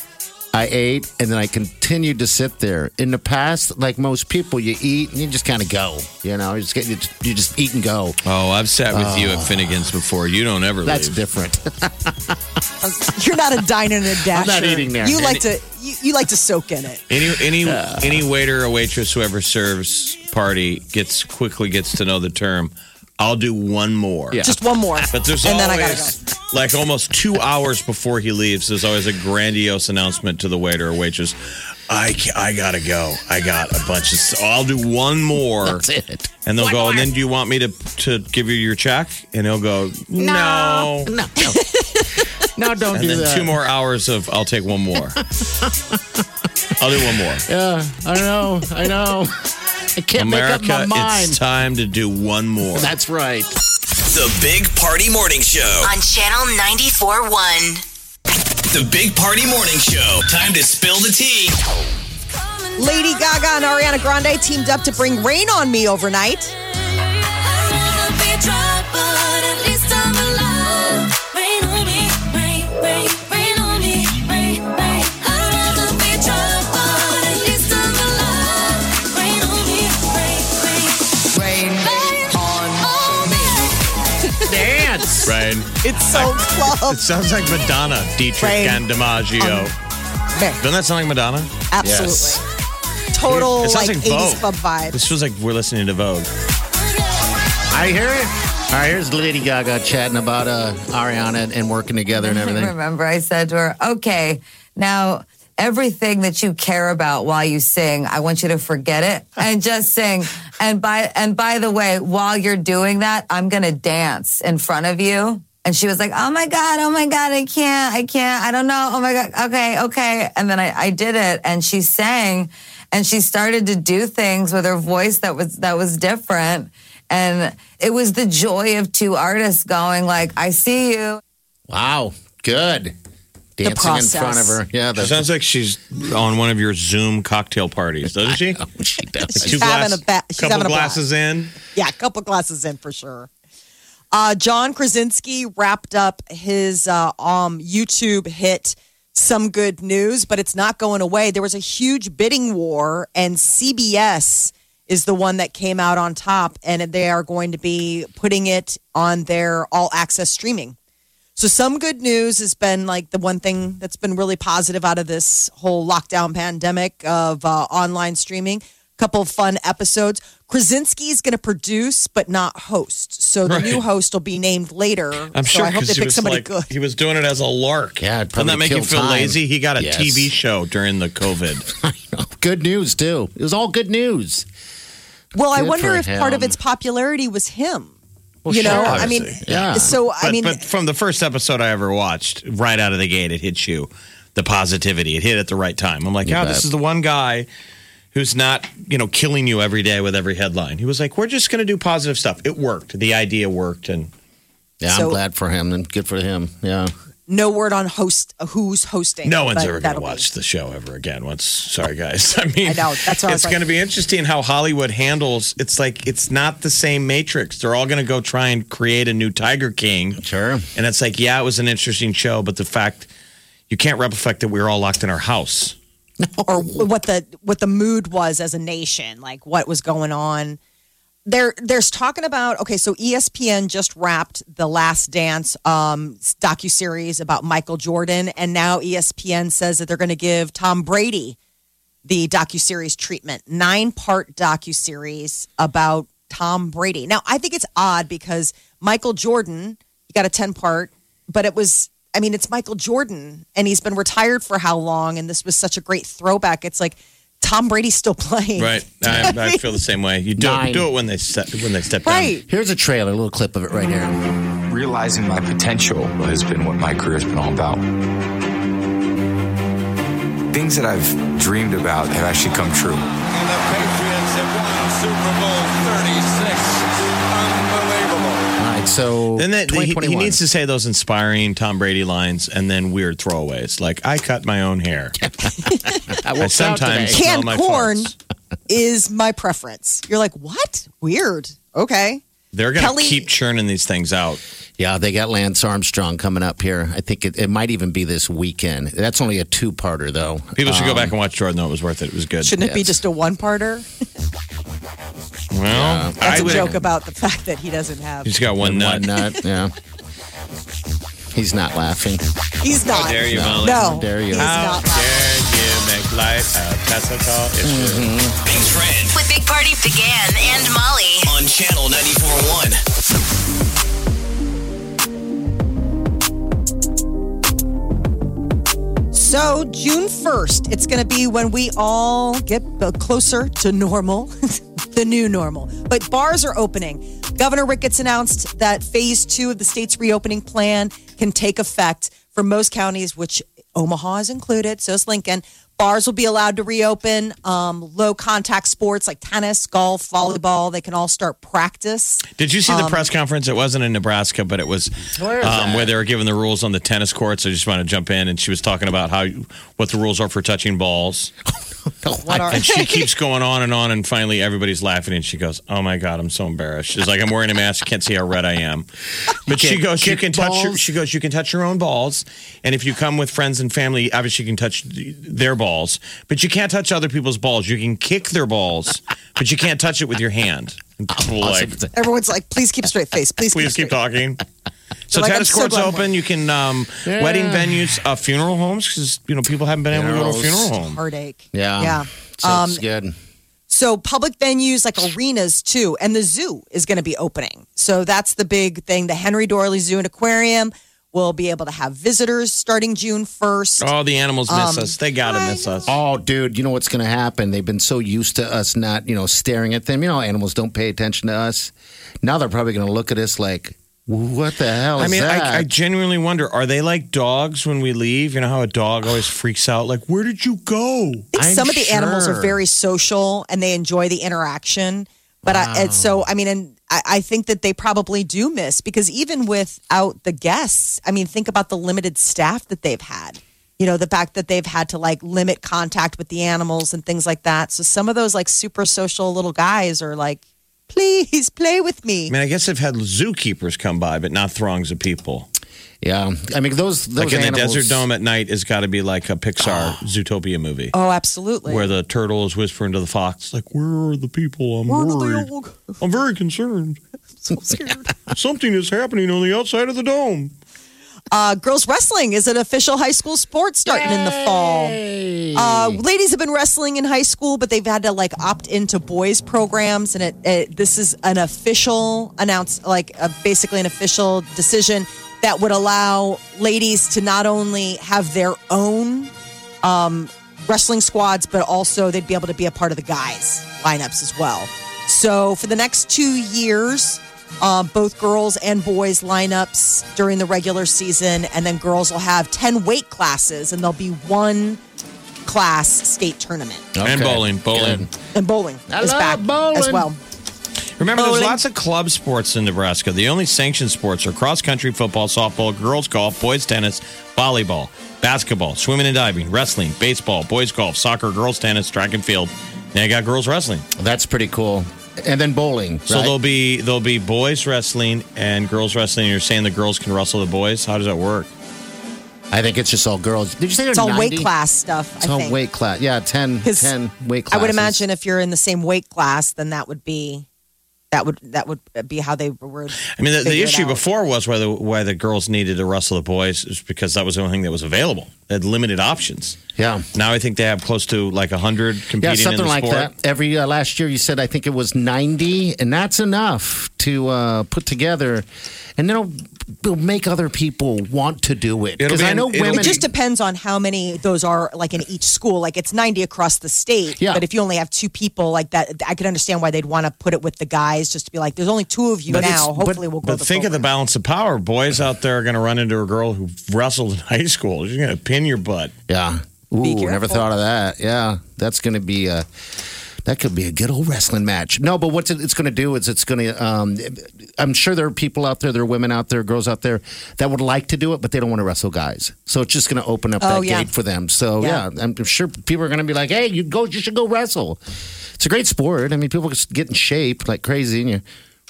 I ate, and then I continued to sit there. In the past, like most people, you eat and you just kind of go. You know, you just, get, you just you just eat and go. oh, I've sat with you at ah. Finnegan's before. You don't ever That's leave. different. You're not a diner and a dasher. I'm not eating there. You like to you, you like to soak in it. Any any any waiter or waitress who ever serves party gets quickly gets to know the term. I'll do one more. Yeah. Just one more. But there's and then I always gotta go. like almost two hours before he leaves. There's always a grandiose announcement to the waiter or waitress. I I gotta go. I got a bunch of. So oh, I'll do one more. That's it. And they'll One go. more. And then do you want me to to give you your check? And he'll go. No. No, no, no don't And do then that. two more hours of. I'll take one more. I'll do one more. Yeah, I know, I know. I can't America, make up my mind. it's time to do one more. That's right. The Big Party Morning Show. On Channel 94.1. The Big Party Morning Show. Time to spill the tea. Lady Gaga and Ariana Grande teamed up to bring Rain on Me overnight. It's so close. It sounds like Madonna, Dietrich Right. and DiMaggio. There, Doesn't that sound like Madonna? absolutely. Total It sounds like, like 80s Vogue. club vibe. This feels like we're listening to Vogue. I hear it. All right, here's Lady Gaga chatting about uh, Ariana and working together and everything. Remember, I said to her, okay, now everything that you care about while you sing, I want you to forget it and just sing. And by and by the way, while you're doing that, I'm gonna dance in front of you. And she was like, Oh my God, oh my God, I can't, I can't, I don't know. Oh my God, okay, okay. And then I, I did it and she sang and she started to do things with her voice that was that was different. And it was the joy of two artists going like, I see you. Wow, good. Dancing in front of her. Yeah, She sounds like she's on one of your Zoom cocktail parties, doesn't she? she does. Two having glass- a ba- she's couple having a glasses in. Yeah, a couple glasses in for sure. Uh, John Krasinski wrapped up his uh, um, YouTube hit "Some Good News," but it's not going away. There was a huge bidding war, and CBS is the one that came out on top, and they are going to be putting it on their all-access streaming. So, some good news has been like the one thing that's been really positive out of this whole lockdown pandemic of uh, online streaming. Couple of fun episodes. Krasinski is going to produce but not host. So the Right. new host will be named later. I'm so sure I hope they pick somebody like good. he was doing it as a lark. Yeah, it'd doesn't that probably make you feel time. lazy? He got a Yes. TV show during the COVID. good news too. It was all good news. Well, I wonder for if part of its popularity was him. Well, you know, sure, I mean. Yeah. So I but, mean, but from the first episode I ever watched, right out of the gate, it hits you the positivity. It hit at the right time. I'm like, You oh, yeah, bet. this is the one guy who's not, you know, killing you every day with every headline. He was like, we're just going to do positive stuff. It worked. The idea worked, and Yeah, So- I'm glad for him and good for him. Yeah. no word on host who's hosting. no one's ever going that'll to be- watch the show ever again. Once, sorry guys. I mean, I know, that's what I it's like- going to be interesting how Hollywood handles. It's like it's not the same Matrix. They're all going to go try and create a new Tiger King. Sure. And it's like, yeah, it was an interesting show, but the fact you can't replicate that we were all locked in our house. or what the what the mood was as a nation, like what was going on. There, there's talking about okay. So ESPN just wrapped the Last Dance um, docu series about Michael Jordan, and now ESPN says that they're going to give Tom Brady the docu series treatment, nine part docu series about Tom Brady. Now, I think it's odd because Michael Jordan, he got a 10 part, but it was, I mean, it's Michael Jordan and he's been retired for how long? And this was such a great throwback. It's like Tom Brady's still playing. Right. I, I feel the same way. You do, Nine. do it when they step, when they step down. Right. Here's a trailer, a little clip of it right here. Realizing my potential has been what my career has been all about. Things that I've dreamed about have actually come true. And the Patriots have won Super Bowl 36. Unbelievable. All right, so Then that, he, he needs to say those inspiring Tom Brady lines and then weird throwaways like "I cut my own hair." I I sometimes Canned corn farts. is my preference. You're like, what? Weird. Okay. They're going to Kelly- keep churning these things out. Yeah, they got Lance Armstrong coming up here. I think it, it might even be this weekend. That's only a two-parter, though. People should go Um, back and watch Jordan. Though it was worth it. It was good. Shouldn't it be just a one parter? well, That's I a would- joke about the fact that he doesn't have. He's got one nut. One nut, yeah. He's not laughing. He's not. How dare you, Molly? No. How dare you. How dare you make light of Tessica issue? Big Trend With Big Party began and Molly. on Channel 94.1. So, June 1st, it's going to be when we all get uh, closer to normal, the new normal. But bars are opening. Governor Ricketts announced that phase two of the state's reopening plan can take effect for most counties, which Omaha is included. So is Lincoln. Bars will be allowed to reopen. Um, low contact sports like tennis, golf, volleyball, they can all start practice. Did you see the press conference? It wasn't in Nebraska, but it was Where is um, where they were giving the rules on the tennis courts. I just want to jump in, and she was talking about how what the rules are for touching balls. What are And she keeps going on and on, and finally everybody's laughing, and she goes, "Oh my god, I'm so embarrassed." She's like, "I'm wearing a mask, you can't see how red I am." But she goes, "You can touch your." She goes, "You can touch your own balls, and if you come with friends and family, obviously you can touch their balls, but you can't touch other people's balls. You can kick their balls, but you can't touch it with your hand." Like, Everyone's like, please keep a straight face. Please, Please keep keep talking. So like, tennis I'm courts glad I'm open. You can um, wedding venues, uh, funeral homes because you know people haven't been able to go to a funeral home. Heartache. Yeah. Yeah. So Um, it's good. So public venues like arenas too, and the zoo is going to be opening. So that's the big thing. The Henry Doorly Zoo and Aquarium will be able to have visitors starting June first. Oh, the animals miss Um, us. They gotta I miss us. Oh, dude, you know what's going to happen? They've been so used to us not, you know, staring at them. You know, animals don't pay attention to us. Now they're probably going to look at us like, what the hell is I mean, that? I, I genuinely wonder: Are they like dogs when we leave? You know how a dog always freaks out, like, "Where did you go?" I think I'm some of the animals are very social and they enjoy the interaction. But I, and so, I mean, and I, I think that they probably do miss because even without the guests, I mean, think about the limited staff that they've had. You know, the fact that they've had to like limit contact with the animals and things like that. So some of those like super social little guys are like, please play with me. I mean, I guess they've had zookeepers come by, but not throngs of people. yeah. I mean, those, those like in the Desert Dome at night has got to be like a Pixar ah. Zootopia movie. Oh, absolutely. Where the turtle is whispering to the fox, like, "Where are the people? I'm Where do they worried. all- I'm very concerned. so scared. Something is happening on the outside of the dome." Uh, girls wrestling is an official high school sport starting in the fall. Uh, ladies have been wrestling in high school, but they've had to like opt into boys programs, and it, it this is an official announce, like uh basically an official decision that would allow ladies to not only have their own um, wrestling squads, but also they'd be able to be a part of the guys lineups as well. So for the next two years, uh, both girls and boys lineups during the regular season, and then girls will have ten weight classes, and there'll be one class state tournament. And bowling, bowling. Good. And bowling I is love back bowling. as well. Remember, there's lots of club sports in Nebraska. The only sanctioned sports are cross country, football, softball, girls golf, boys tennis, volleyball, basketball, swimming and diving, wrestling, baseball, boys golf, soccer, girls tennis, track and field. Now you got girls wrestling. That's pretty cool. And then bowling. So right? there'll be there'll be boys wrestling and girls wrestling. You're saying the girls can wrestle the boys? How does that work? I think it's just all girls. Did you say they're It's all 90? weight class stuff. It's I all think. weight class. Yeah, 10, 'Cause 10 weight class. I would imagine if you're in the same weight class, then that would be that would that would be how they were. I mean, the, the issue out. before was why the why the girls needed to wrestle the boys is because that was the only thing that was available. They had limited options. Yeah. Now I think they have close to like 100 competing Yeah, in something the like sport. that. Every uh, last year, you said I think it was ninety, and that's enough to uh, put together, and it'll, it'll make other people want to do it. It'll Because be I know it'll- women. It just depends on how many those are like in each school. Like it's 90 across the state. Yeah. But if you only have two people like that, I could understand why they'd want to put it with the guys just to be like, there's only two of you But now. it's- but- Hopefully we'll go But think of the balance of power. Boys out there are going to run into a girl who wrestled in high school. She's going to pin your butt. yeah. Ooh, never thought of that. Yeah, that's going to be a. That could be a good old wrestling match. No, but what it's going to do is it's going to. Um, I'm sure there are people out there, there are women out there, girls out there that would like to do it, but they don't want to wrestle guys. So it's just going to open up Oh, that yeah. gate for them. So yeah. Yeah. I'm sure people are going to be like, "Hey, you go, you should go wrestle." It's a great sport. I mean, people just get in shape like crazy, and you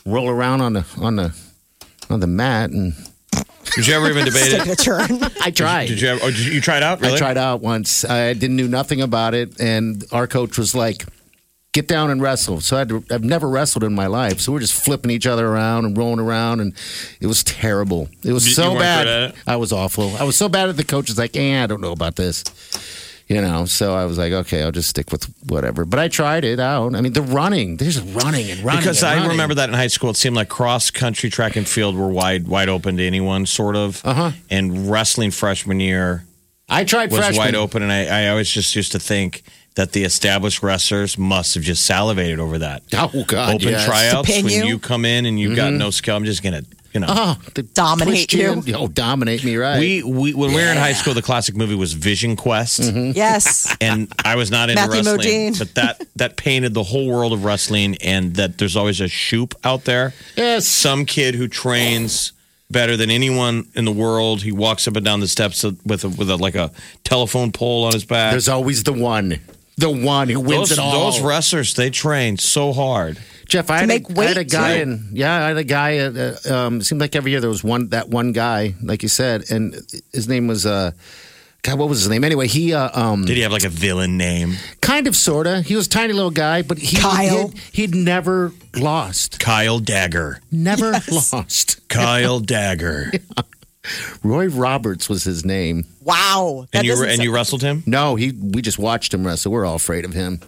roll around on the on the on the mat. And Did you ever even debate it? signature. I tried. Did you ever? Oh, did you, you tried out? Really? I tried out once. I didn't knew nothing about it, and our coach was like, "Get down and wrestle." So I had to, I've never wrestled in my life, so we're just flipping each other around and rolling around, and it was terrible. It was You- you so weren't bad. good at it? I was awful. I was so bad at the coach was like, "Eh, I don't know about this." You know, so I was like, okay, I'll just stick with whatever. But I tried it out. I mean, the running, there's running and running. Because and I running. remember that in high school, it seemed like cross country, track and field were wide wide open to anyone, sort of. Uh-huh. And wrestling freshman year I tried was freshman. wide open, and I, I always just used to think that the established wrestlers must have just salivated over that. Oh God, open yes. tryouts pin when you? you come in and you've got mm-hmm. no skill. I'm just gonna, you know. Oh, the Dominate twist you. in. Oh, dominate me, right? We, we when we were in high school, the classic movie was Vision Quest. Mm-hmm. yes. and I was not into Matthew wrestling, Modine. but that that painted the whole world of wrestling, and that there's always a Shute out there. yes. Some kid who trains better than anyone in the world. He walks up and down the steps with a, with a, like a telephone pole on his back. There's always the one, the one who wins those, it all. those wrestlers, they train so hard. Jeff, I had, make a, I had a guy, too. and yeah, I had a guy. Uh, uh, um, it seemed like every year there was one that one guy, like you said, and his name was. Uh, God, what was his name? Anyway, he uh, um, Did he have like a villain name? kind of, sorta. He was a tiny little guy, but he Kyle. He'd, he'd never lost, Kyle Dagger. never lost. Kyle Dagger. Roy Roberts was his name. Wow. That and you doesn't and you wrestled him? No, he. We just watched him wrestle. We're all afraid of him.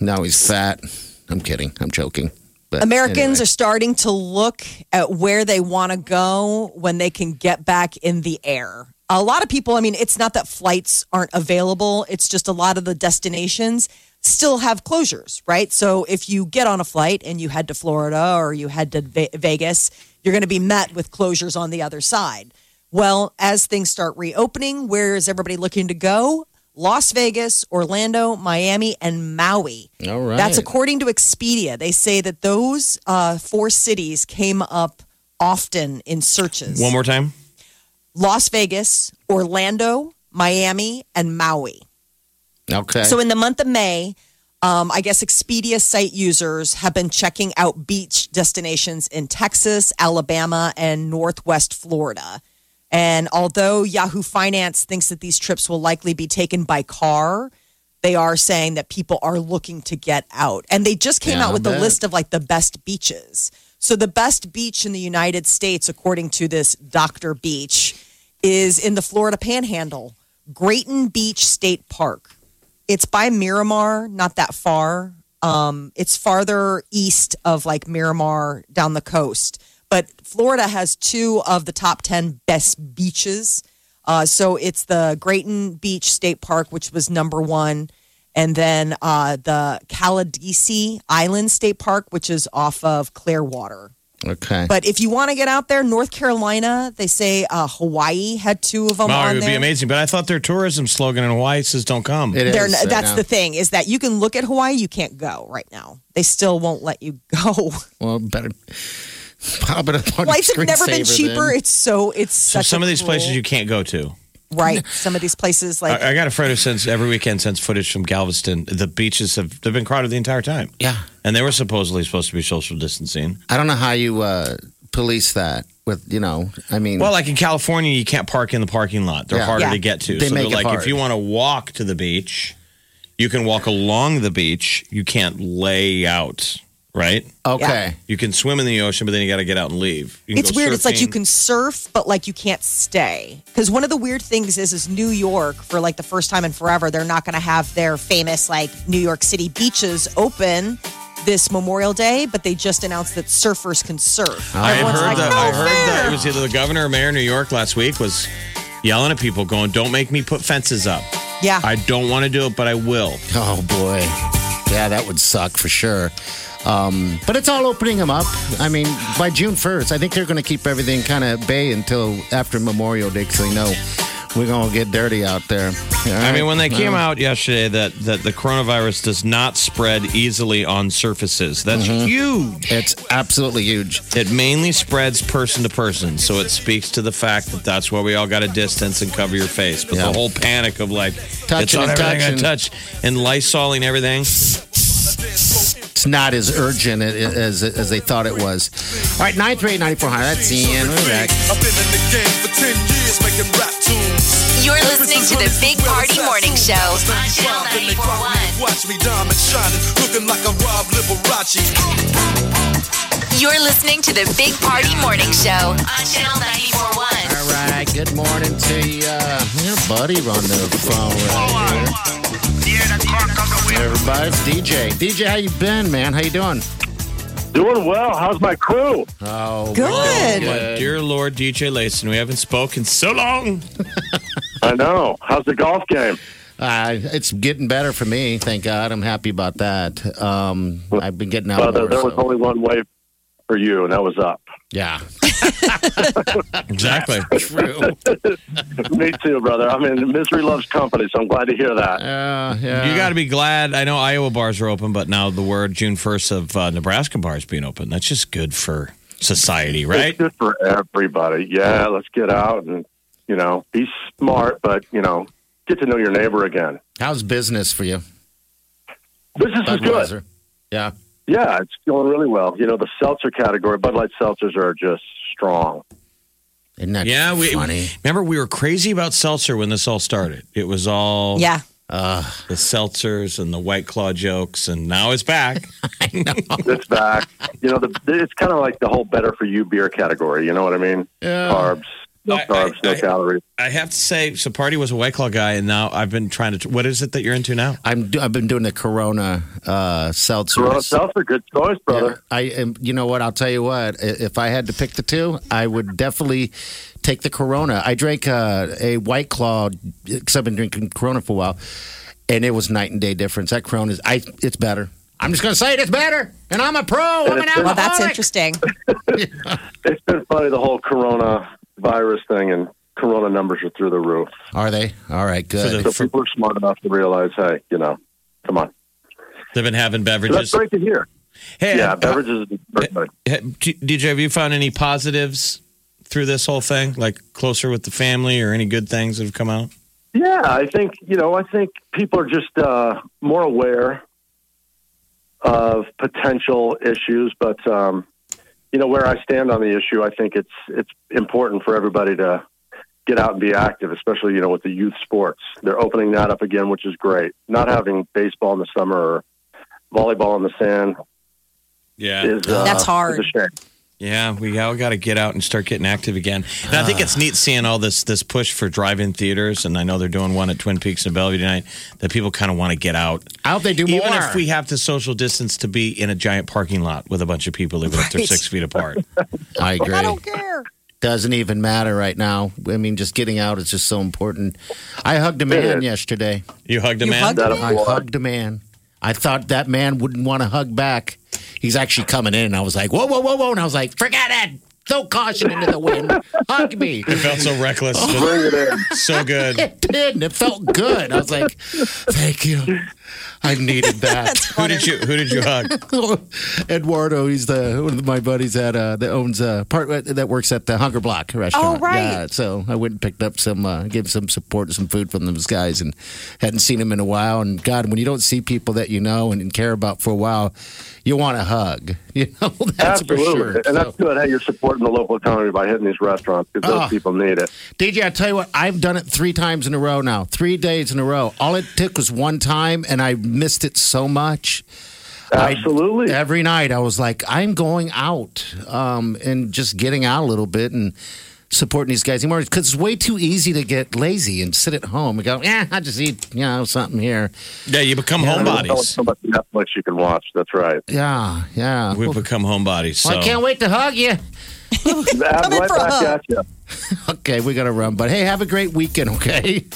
Now he's fat. I'm kidding. I'm joking. But Americans anyway. are starting to look at where they want to go when they can get back in the air. A lot of people, I mean, it's not that flights aren't available, it's just a lot of the destinations still have closures, right? So if you get on a flight and you head to Florida or you head to Vegas, you're going to be met with closures on the other side. Well, as things start reopening, where is everybody looking to go? Las Vegas, Orlando, Miami, and Maui. All right. That's according to Expedia. They say that those uh, four cities came up often in searches. One more time. Las Vegas, Orlando, Miami, and Maui. okay. So in the month of May, um, I guess Expedia site users have been checking out beach destinations in Texas, Alabama, and Northwest Florida. And although Yahoo Finance thinks that these trips will likely be taken by car, they are saying that people are looking to get out. And they just came Yeah, out with a list of like the best beaches. So the best beach in the United States, according to this Dr. Beach, is in the Florida Panhandle, Grayton Beach State Park. It's by Miramar, not that far. Um, it's farther east of like Miramar down the coast. But Florida has two of the top 10 best beaches. Uh, so it's the Grayton Beach State Park, which was number one. And then uh, the Caladesi Island State Park, which is off of Clearwater. Okay. But if you want to get out there, North Carolina, they say uh, Hawaii had two of them Wow, on it would there. be amazing. But I thought their tourism slogan in Hawaii says "Don't come." It is, They're, uh, that's now. the thing is that you can look at Hawaii, you can't go right now. They still won't let you go. Well, better pop it up on Flights your have never been cheaper. then. It's so it's So such some a of these cool- places you can't go to. Right. Some of these places like I, I got a friend who sends every weekend sends footage from Galveston. The beaches have they've been crowded the entire time, Yeah, and they were supposedly supposed to be social distancing. I don't know how you uh, police that with you know. I mean, Well, like in California, you can't park in the parking lot. They're Yeah. harder Yeah. to get to. They so make they're it like, hard. if you want to walk to the beach, you can walk along the beach. You can't lay out right? Okay. You can swim in the ocean, but then you got to get out and leave. You can It's go weird. It's like you surfing. can surf, but like you can't stay. Because one of the weird things is, is New York for like the first time in forever, they're not going to have their famous like New York City beaches open this Memorial Day, but they just announced that surfers can surf. I Everyone's heard like, that. "No I heard that it was either the governor or mayor of New York last week was yelling at people, going, "Don't make me put fences up. Yeah. I don't want to do it, but I will." Oh boy, yeah, that would suck for sure. Um, but it's all opening them up. I mean, by June first, I think they're going to keep everything kind of at bay until after Memorial Day because they know we're going to get dirty out there. I mean, when they came out yesterday, that that the coronavirus does not spread easily on surfaces. That's Mm-hmm. huge. it's absolutely huge. It mainly spreads person to person, so it speaks to the fact that that's why we all got to distance and cover your face. But Yeah. the whole panic of like Touching it's on and everything I touch and lysoling everything. It's not as urgent as as they thought it was. All right, nine three eight ninety four hundred. That's Ian. We're back. I've been in the game for 10 years making rap tunes. You're listening to the Big Party Morning Show on Channel 941. Watch me diamond shining, looking like a Rob Liberace. You're listening to the Big Party Morning Show on Channel 941. All right. Good morning to you. Your buddy on the phone right here. Everybody, it's DJ. DJ, how you been, man? How you doing? Doing well. How's my crew? Oh, Good. But dear Lord, DJ Layson, we haven't spoken so long. I know. How's the golf game? Uh, it's getting better for me. Thank God. I'm happy about that. Um, I've been getting out Well, there, more. there was so- only one way for you, and that was up. Yeah, Exactly. true. Me too, brother. I mean, misery loves company, so I'm glad to hear that. Uh, yeah. You got to be glad. I know Iowa bars are open, but now the word June 1st of uh, Nebraska bars being open. That's just good for society, right? It's good for everybody. Yeah, let's get out and you know be smart, but you know get to know your neighbor again. How's business for you? Business is good. Yeah. Yeah, it's going really well. You know, the seltzer category, Bud Light seltzers are just strong. Isn't that Yeah, we funny? remember we were crazy about seltzer when this all started. It was all Yeah. Uh, the seltzers and the white claw jokes, and now it's back. It's back. you know, the, it's kind of like the whole better for you beer category. You know what I mean? Yeah. Carbs, no I- carbs, I- no I- calories. I have to say, so Party was a white claw guy, and now I've been trying to. What is it that you're into now? I'm. do- I've been doing the Corona uh, seltzer. Corona seltzer, good choice, brother. I am. You know what? I'll tell you what. If I had to pick the two, I would definitely take the Corona. I drank uh, a White Claw because I've been drinking Corona for a while, and it was night and day difference. That Corona is. I. It's better. I'm just gonna say it. It's better, and I'm a pro. I'm an it's- Well, that's interesting. It's been funny the whole Corona virus thing, and Corona numbers are through the roof. Are they? All right. Good. the- So people are smart enough to realize, hey, you know, come on. They've been having So that's beverages. great to hear. Hey, Yeah, uh, beverages uh, DJ, have you found any positives through this whole thing? Like closer with the family, or any good things that have come out? Yeah, I think you know. I think people are just uh, more aware of potential issues, but um, you know where I stand on the issue. I think it's it's important for everybody to get out and be active, especially you know with the youth sports. They're opening that up again, which is great. Not having baseball in the summer or volleyball in the sand Yeah, is uh, That's hard. Is a shame. Yeah, we all got to get out and start getting active again. And I think it's neat seeing all this this push for drive-in theaters, and I know they're doing one at Twin Peaks and Bellevue tonight. That people kind of want to get out, I hope they do more. even if we have to social distance to be in a giant parking lot with a bunch of people, even if they're Right. six feet apart. I agree. I don't care. Doesn't even matter right now. I mean, just getting out is just so important. I hugged a man yesterday. You hugged a You man. hugged That I hugged a man. I thought that man wouldn't want to hug back. He's actually coming in. And I was like, whoa, whoa, whoa, whoa. And I was like, forget it. Throw caution into the wind. Hug me. It felt so reckless, but Bring it in. so good. It did. And it felt good. I was like, thank you. I needed that. Who did you Who did you hug? Eduardo, he's the one of my buddies that uh, that owns uh, part that works at the Hunger Block restaurant. Oh, right. Yeah, so I went and picked up some, uh, gave some support, and some food from those guys, and hadn't seen them in a while. And God, when you don't see people that you know and, and care about for a while, you want a hug. You know, that's Absolutely, for sure. and that's good. Hey, you're supporting the local economy by hitting these restaurants because those Oh. people need it. DJ, I tell you what, I've done it three times in a row now, three days in a row. All it took was one time, and I missed it so much. Absolutely. I- every night I was like, I'm going out um, and just getting out a little bit and supporting these guys anymore because it's way too easy to get lazy and sit at home and go, yeah, I just eat, you know, something here. Yeah, you become Yeah. Homebodies. so much Netflix you can watch. That's right. Yeah, yeah. We've become homebodies. So Well, I can't wait to hug you. I'm right for a hug. at you. Okay, we got to run, but hey, have a great weekend, okay?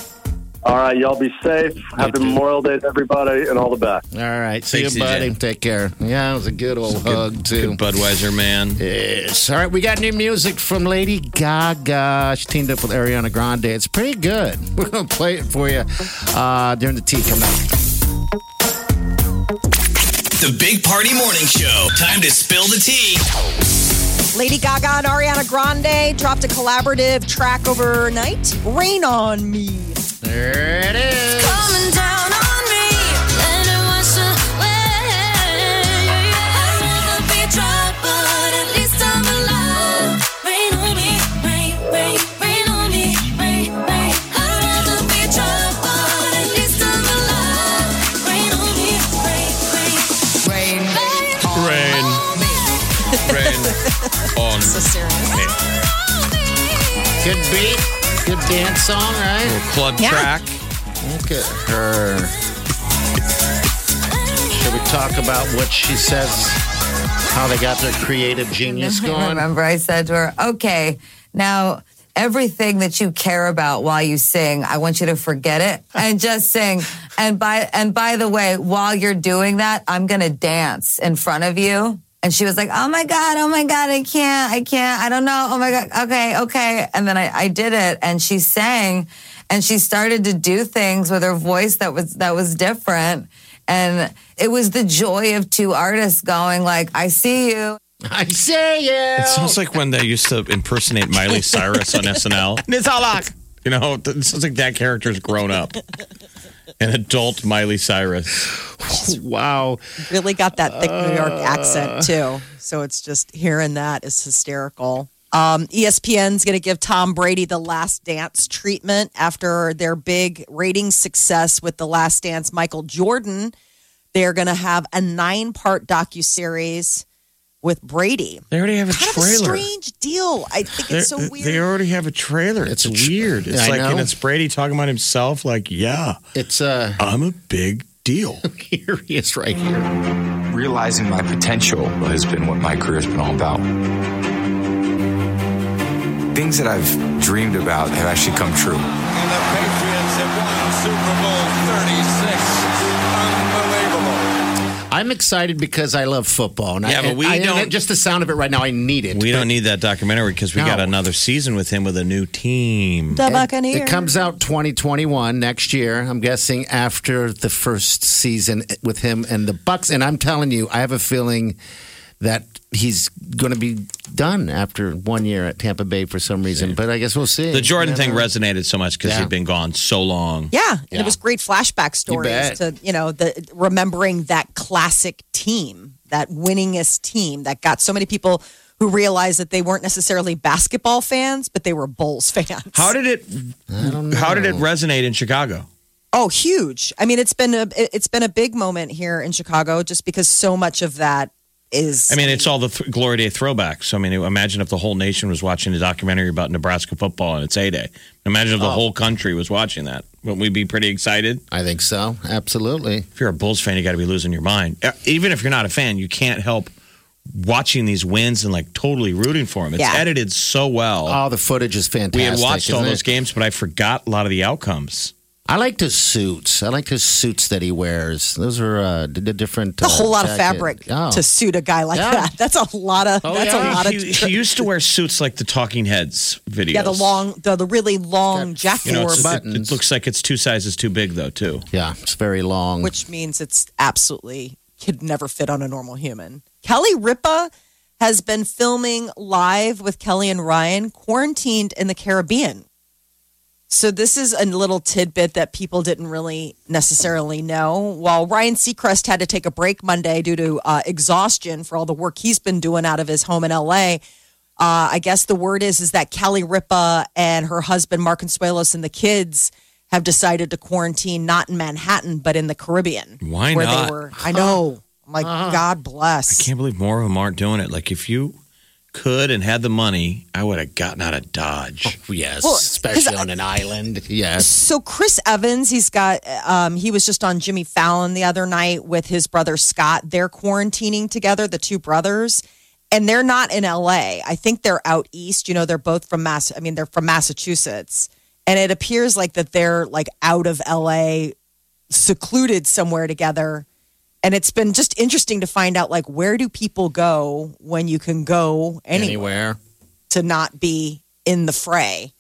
All right, y'all be safe. Happy too. Memorial Day to everybody, and all the best. All right, see Thanks, you, CJ. buddy. Take care. Yeah, it was a good old hug, too. Good Budweiser man. Yes. All right, we got new music from Lady Gaga. She teamed up with Ariana Grande. It's pretty good. We're going to play it for you uh, during the tea coming up. The Big Party Morning Show. Time to spill the tea. Lady Gaga and Ariana Grande dropped a collaborative track overnight. Rain on me. There it is. Coming down on me, and it was away. I'd rather be dance song, right? Little club Yeah. track. Look at her. Should we talk about what she says, how they got their creative genius going? Remember, I said to her, okay, now everything that you care about while you sing, I want you to forget it and just sing. And by and by the way, while you're doing that, I'm gonna dance in front of you. And she was like, "Oh my god, oh my god, I can't, I can't, I don't know, oh my god, okay, okay." And then I, I did it, and she sang, and she started to do things with her voice that was that was different, and it was the joy of two artists going like, "I see you." I say yeah. It sounds like when they used to impersonate Miley Cyrus on SNL. Nizalak. You know, it sounds like that character's grown up. An adult Miley Cyrus. wow. Really got that thick New York Uh. accent too. So it's just hearing that is hysterical. Um, ESPN's going to give Tom Brady the Last Dance treatment after their big rating success with the Last Dance. Michael Jordan, they're going to have a nine-part docu series with Brady. They already have a Kind of a trailer. strange deal. I think They're- it's so weird. They already have a trailer. It's It's, weird. It's I like, and it's Brady talking about himself. Like, yeah, It's uh I'm a big deal. here he is right here. Realizing my potential has been what my career's been all about. Things that I've dreamed about have actually come true. And the Patriots have won Super Bowl 36. Unbelievable. I'm excited because I love football. And Yeah, I, but and we I- don't- just the sound of it right now. I need it. we But don't need that documentary because we got another season with him with a new team. the Buccaneers. It comes out 2021 next year. I'm guessing after the first season with him and the Bucks. And I'm telling you, I have a feeling that he's going to be done after one year at Tampa Bay for some reason. But I guess we'll see. The Jordan You thing know. resonated so much because Yeah. he'd been gone so long. Yeah, and Yeah. it was great flashback bet. stories to you know the remembering that classic team, that winningest team that got so many people who realized that they weren't necessarily basketball fans, but they were Bulls fans. How did it? How did it resonate in Chicago? Oh, huge! I mean, it's been a it's been a big moment here in Chicago, just because so much of that is. I mean, it's all the th- Glory Day throwbacks. So, I mean, imagine if the whole nation was watching a documentary about Nebraska football in its A Day. Imagine if the whole country was watching that. Wouldn't we be pretty excited? I think so. Absolutely. If you're a Bulls fan, you got to be losing your mind. Uh, Even if you're not a fan, you can't help watching these wins and like totally rooting for them. It's Yeah. edited so well. All the footage is fantastic. we had watched all those it? games, but I forgot a lot of the outcomes. I like his suits. I like his suits that he wears. Those are uh, d- d- different. a uh, whole lot of fabric Oh. to suit a guy like Yeah. that. That's a lot of. Oh, that's yeah. a lot of. he, he used to wear suits like the Talking Heads videos. yeah, the long, the, the really long jacket, You know, it's, it, it looks like it's two sizes too big, though, too. Yeah, it's very long. which means it's absolutely could never fit on a normal human. Kelly Ripa has been filming live with Kelly and Ryan quarantined in the Caribbean. So this is a little tidbit that people didn't really necessarily know. While Ryan Seacrest had to take a break Monday due to uh, exhaustion for all the work he's been doing out of his home in LA, uh, I guess the word is is that Kelly Ripa and her husband Mark Consuelos and the kids have decided to quarantine not in Manhattan but in the Caribbean. Why where not? They were, I know. I'm like, God bless. I can't believe more of them aren't doing it. Like if you could and had the money, I would have gotten out of Dodge. Yes, Well, especially 'cause on an island. Yes. So Chris Evans, he's got um, he was just on Jimmy Fallon the other night with his brother Scott. They're quarantining together, the two brothers, and they're not in LA. I think they're out east. You know, they're both from Mass. I mean, they're from Massachusetts, and it appears like that they're like out of LA, secluded somewhere together. And it's been just interesting to find out like where do people go when you can go anywhere Anywhere. to not be in the fray.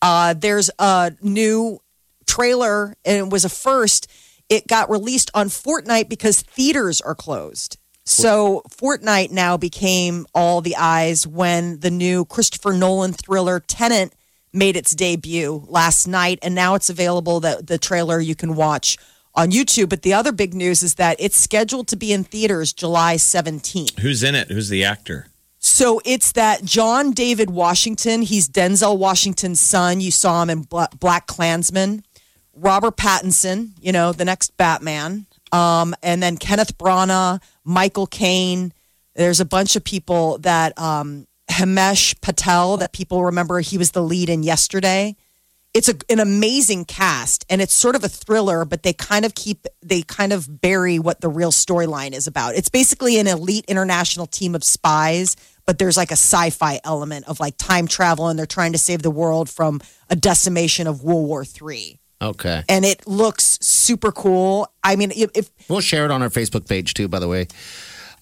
Uh, there's a new trailer, and it was a first. It got released on Fortnite because theaters are closed. So Fortnite now became all the eyes when the new Christopher Nolan thriller Tenet made its debut last night, and now it's available. The the trailer you can watch on YouTube. But the other big news is that it's scheduled to be in theaters July 17th. Who's in it? Who's the actor? So it's that John David Washington. He's Denzel Washington's son. You saw him in Bla- Black Klansman. Robert Pattinson, you know, the next Batman. Um, and then Kenneth Branagh, Michael Caine. There's a bunch of people that um, Himesh Patel that people remember. He was the lead in Yesterday. It's a, an amazing cast, and it's sort of a thriller, but they kind of keep they kind of bury what the real storyline is about. It's basically an elite international team of spies, but there's like a sci-fi element of like time travel, and they're trying to save the world from a decimation of World War Three Okay. and it looks super cool. I mean, if, if We'll share it on our Facebook page too, by the way.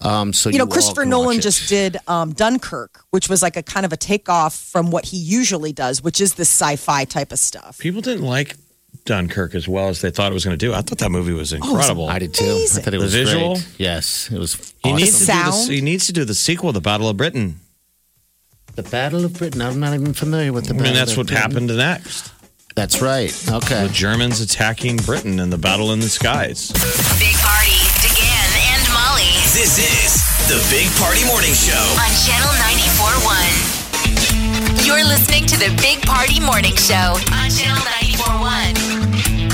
Um, so you know, Christopher Nolan it. just did um, Dunkirk, which was like a kind of a takeoff from what he usually does, which is the sci-fi type of stuff. People didn't like Dunkirk as well as they thought it was going to do. I thought that movie was incredible. I did too. I thought it The was visual? great. Yes, it was. he awesome. needs to do the, sound? he needs to do the sequel, The Battle of Britain. the Battle of Britain. I'm not even familiar with the. I mean, that's of what Britain. happened next. That's right. Okay. The Germans attacking Britain in the battle in the skies. Big Party, DeGan and Molly This is the Big Party Morning Show. on Channel 94.1. You're listening to the Big Party Morning Show on Channel 94.1.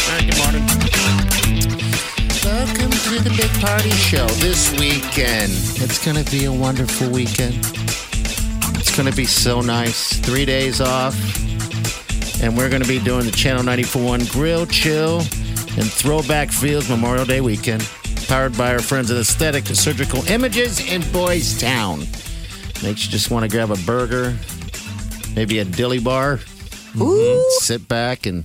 All right, good morning. Welcome to the Big Party Show this weekend. It's going to be a wonderful weekend. It's going to be so nice. Three days off. And we're going to be doing the Channel 941 Grill Chill and Throwback Fields Memorial Day weekend. Powered by our friends at Aesthetic and Surgical Images in Boys Town. Makes you just want to grab a burger, maybe a dilly bar. Sit back and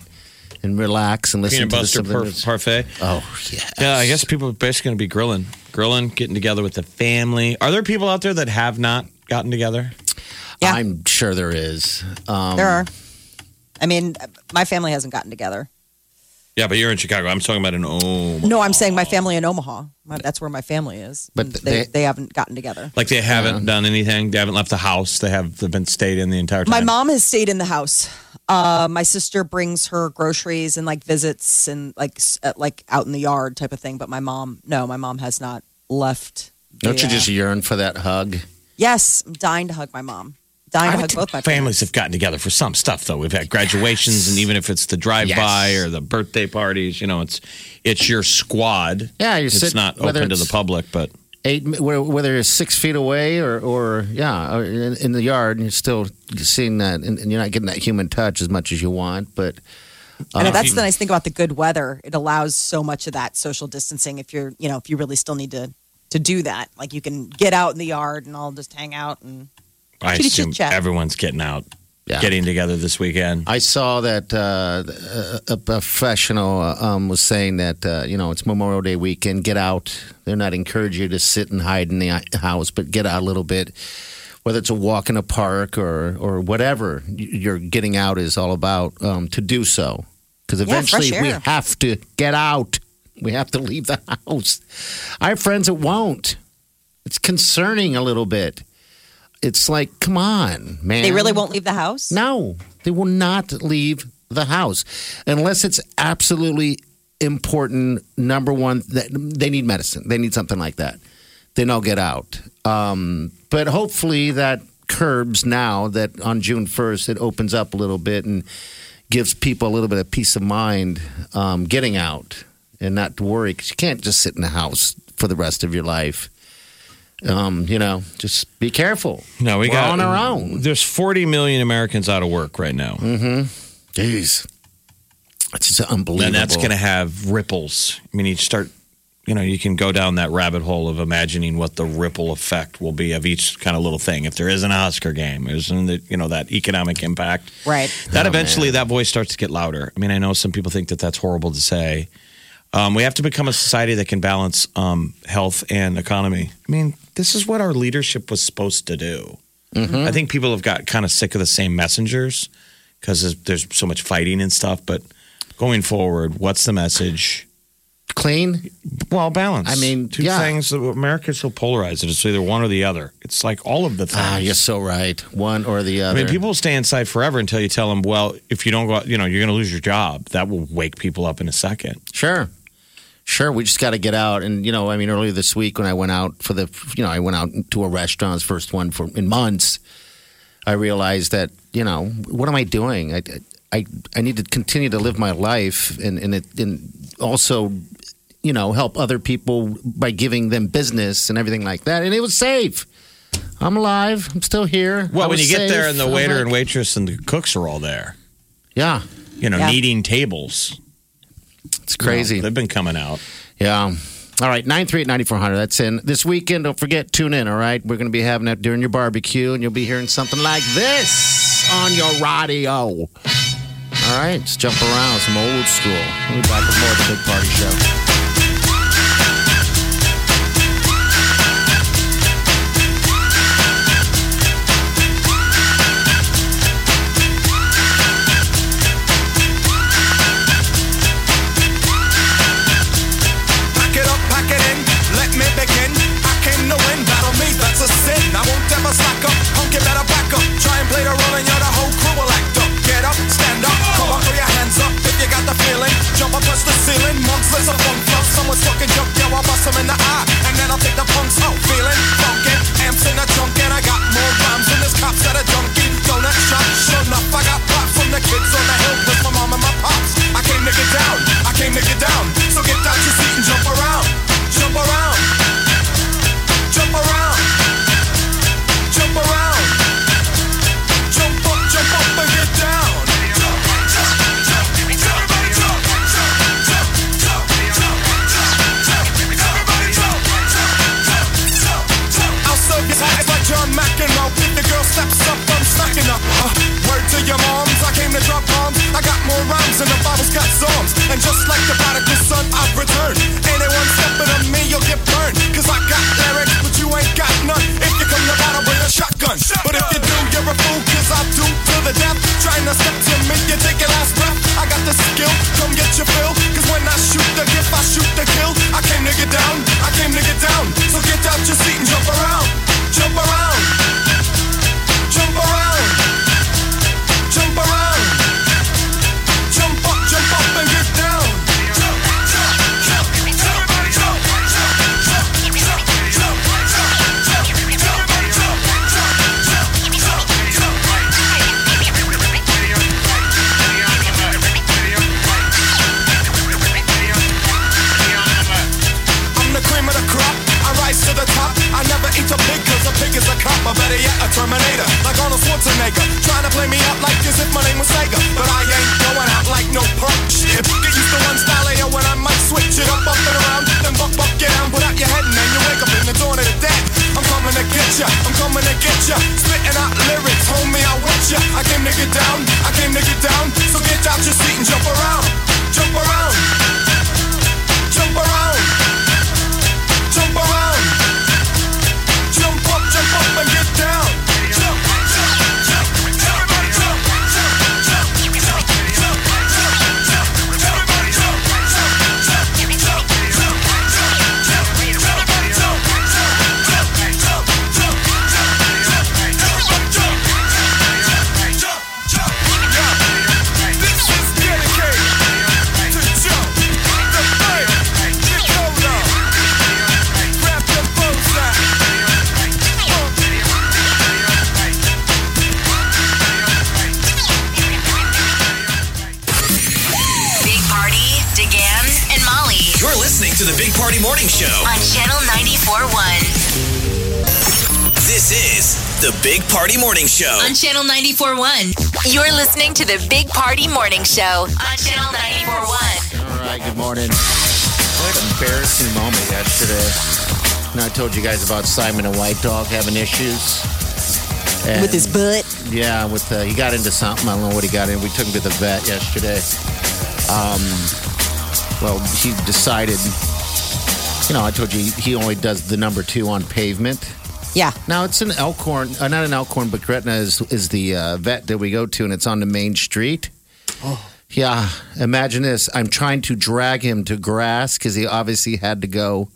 and relax and listen Peanut to Buster something par- parfait. Oh yeah. Yeah, I guess people are basically going to be grilling, grilling, getting together with the family. Are there people out there that have not gotten together? Yeah. I'm sure there is. Um, There are. I mean, my family hasn't gotten together. Yeah, but you're in Chicago. I'm talking about an Omaha. No, I'm saying my family in Omaha. My, that's where my family is. But they, they- they haven't gotten together. Like they haven't done anything. They haven't left the house. They have they've been stayed in the entire time. My mom has stayed in the house. Uh, my sister brings her groceries and like visits and like s- uh, like out in the yard type of thing. But my mom, no, my mom has not left. Don't the, you uh, just yearn for that hug? Yes, I'm dying to hug my mom. Dying I to hug both my families have gotten together for some stuff though. We've had graduations and even if it's the drive by Yes. or the birthday parties, you know, it's it's your squad. Yeah, you're it's sitting- not whether open to the public, but Eight, where- whether it's six feet away or, or yeah, or in, in the yard, and you're still seeing that, and, and you're not getting that human touch as much as you want. But And uh, that's the nice thing about the good weather. It allows so much of that social distancing. If you're, you know, if you really still need to to do that, like you can get out in the yard and all just hang out and I Chitty assume chit chat. everyone's getting out, Yeah. getting together this weekend. I saw that uh, a, a professional uh, um, was saying that uh, you know it's Memorial Day weekend. Get out. They're not encouraging you to sit and hide in the house, but get out a little bit. Whether it's a walk in a park or or whatever y- you're getting out is all about um, to do so because Yeah, eventually we have to get out. We have to leave the house. I have friends that won't. It's concerning a little bit. It's like, come on, man. they really won't leave the house. No, they will not leave the house unless it's absolutely important. Number one, that they need medicine. They need something like that. Then I'll get out. Um, but hopefully that curbs now that on June first it opens up a little bit and gives people a little bit of peace of mind um, getting out and not to worry because you can't just sit in the house for the rest of your life. Um, you know, just be careful. No, we We're got on our own. There's 40 million Americans out of work right now. Mm-hmm. Jeez, it's just unbelievable. And that's going to have ripples. I mean, you start, you know, you can go down that rabbit hole of imagining what the ripple effect will be of each kind of little thing. If there is an Oscar game, isn't it, you know, that economic impact. Right. That Oh, eventually, that voice starts to get louder. I mean, I know some people think that that's horrible to say. Um, we have to become a society that can balance um, health and economy. I mean, this is what our leadership was supposed to do. Mm-hmm. I think people have got kind of sick of the same messengers because there's, there's so much fighting and stuff. But going forward, what's the message? Clean. Well, balance. I mean, two yeah. things. America's so polarized. It's either one or the other. It's like all of the things. Ah, you're so right. One or the other. I mean, people will stay inside forever until you tell them, well, if you don't go out, you know, you're going to lose your job. That will wake people up in a second. Sure. Sure, we just got to get out. And, you know, I mean, earlier this week when I went out for the, you know, I went out to a restaurant, first one for in months, I realized that, you know, what am I doing? I, I, I need to continue to live my life and, and, it, and also, you know, help other people by giving them business and everything like that. And it was safe. I'm alive. I'm still here. Well, when was you get there and the waiter like- and waitress and the cooks are all there, Yeah, you know, Yeah. kneading tables. It's crazy. Know, they've been coming out. Yeah. All right, 938 9400. That's in. This weekend, don't forget, tune in, all right? We're going to be having that during your barbecue, and you'll be hearing something like this on your radio. All right, let's jump around some old school. We'll be back with more of the Big Party Show. Let's a funk flow. Someone's fucking jump, yo, I'll bust 'em in the eye. And then I'll take the punks out, feeling funky. Amps in the trunk and I got more rhymes than this cops at a just like the prodigal son, I've returned. Anyone stepping on me, you'll get burned. Cause I got lyrics, but you ain't got none. If you come to battle, bring a shotgun. But if you do, you're a fool, cause I'll do to the death. Trying to step to me, you take your last breath. I got the skill, come get your fill. 94.1. You're listening to the Big Party Morning Show on Channel 94.1. All right, good morning. What an embarrassing moment yesterday. Now I told you guys about Simon and White Dog having issues. And- With his butt. Yeah, with uh, he got into something. I don't know what he got in. We took him to the vet yesterday. Um, well, he decided. You know, I told you he only does the number two on pavement. Yeah. Now it's an Elkhorn, uh, not an Elkhorn, but Gretna is is the uh, vet that we go to, and it's on the main street. Yeah, imagine this. I'm trying to drag him to grass because he obviously had to go,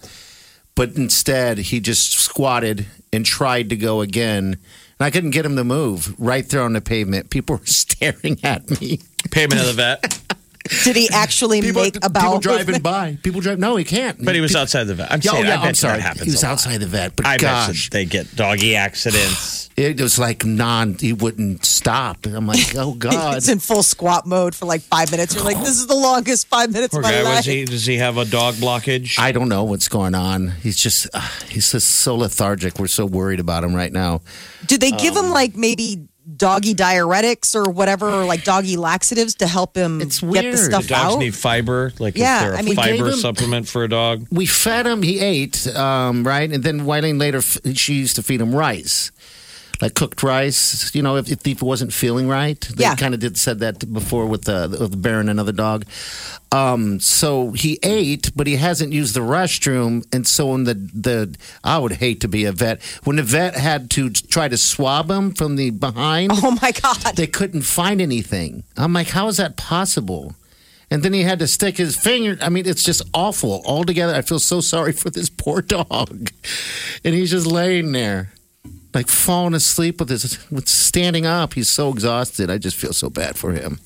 but instead he just squatted and tried to go again. And I couldn't get him to move right there on the pavement. People were staring at me. Pavement of the vet. Did he actually People, make a people driving by. People drive. No, he can't. But he was People- outside the vet. I'm Yeah, saying, oh, yeah, I bet I'm sorry. that happens. He was a lot. outside the vet, but I gosh, bet they get doggy accidents. it was like non. He wouldn't stop. I'm like, oh god. it's in full squat mode for like five minutes. You're like, this is the longest five minutes Poor of my guy. life. Was he, does he have a dog blockage? I don't know what's going on. He's just uh, he's just so lethargic. We're so worried about him right now. Do they give Um, him like maybe doggy diuretics or whatever, or like doggy laxatives to help him It's get the stuff Do dogs out? need fiber? Like, Yeah, is there a I mean- fiber him- supplement for a dog? We fed him. He ate, um, right, and then Wileen later f- she used to feed him rice, like cooked rice. You know, if, if he wasn't feeling right, they Yeah. kind of did said that before with the with the bear and another dog. Um, so he ate, but he hasn't used the restroom, and so when the the I would hate to be a vet when the vet had to try to swab him from the behind. oh my god! they couldn't find anything. I'm like, how is that possible? And then he had to stick his finger. I mean, it's just awful altogether. I feel so sorry for this poor dog. And he's just laying there, like falling asleep with his, with standing up. He's so exhausted. I just feel so bad for him.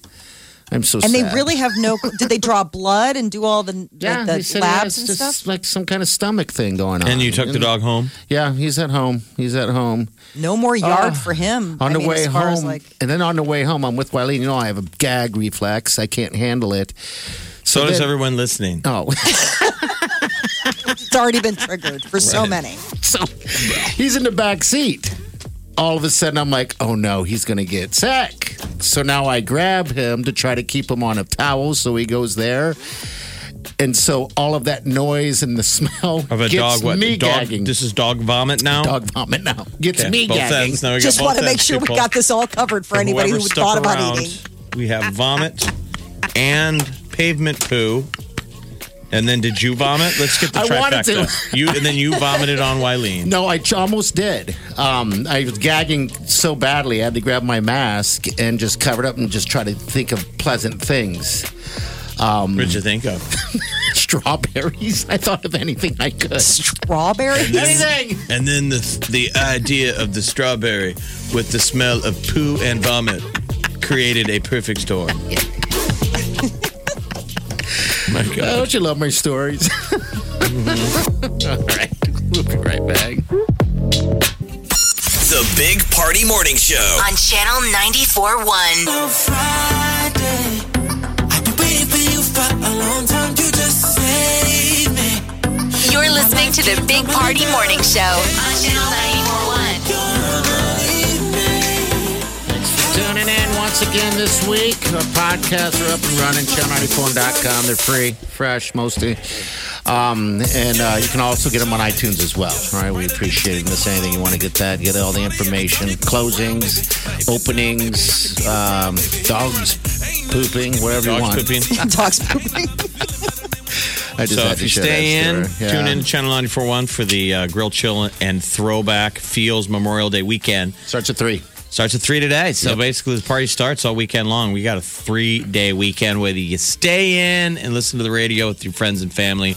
I'm so and they really have no. Did they draw blood and do all the yeah, like, the said he labs has and just stuff? like some kind of stomach thing going on. And you took the dog home? Yeah, he's at home. He's at home. No more yard Oh. for him. on I the mean, way home, like, and then on the way home, I'm with Wileen. You know, I have a gag reflex. I can't handle it. So does then- everyone listening. Oh, it's already been triggered for so Right. many. so he's in the back seat. All of a sudden, I'm like, oh no, he's going to get sick. So now I grab him to try to keep him on a towel so he goes there. And so all of that noise and the smell Of a gets dog, what? me dog, gagging. This is dog vomit now? dog vomit now. Gets Okay, me both gagging. ends. Now we got Just both want to make ends, sure we people. got this all covered for For anybody who whoever stuck thought about around, eating. We have vomit and pavement poo. And then did you vomit? Let's get the I wanted trifecta. to. You and then you vomited on Wileen. No, I almost did. Um, I was gagging so badly, I had to grab my mask and just cover it up and just try to think of pleasant things. Um, What'd you think of? strawberries. I thought of anything I could. Strawberry? Anything. And then the the idea of the strawberry with the smell of poo and vomit created a perfect storm. My Oh, God. don't you love my stories? All right. We'll be right back. The Big Party Morning Show. On Channel 94.1. You're listening to the Big Party Morning Show on Channel 94.1. once again this week. Our podcasts are up and running. Channel94.com. They're free, fresh, mostly. Um, and uh, you can also get them on iTunes as well. All right, we appreciate it. Miss anything you want to get that, get all the information, closings, openings, um, dogs pooping, wherever you Dogs want. pooping. Dogs pooping. I just So if to you stay in, story. tune in to Channel 94.1 for the uh, Grill Chill and Throwback Feels Memorial Day weekend. Starts at three. Starts at three today. So Yep. basically, the party starts all weekend long. We got a three day weekend, whether you stay in and listen to the radio with your friends and family,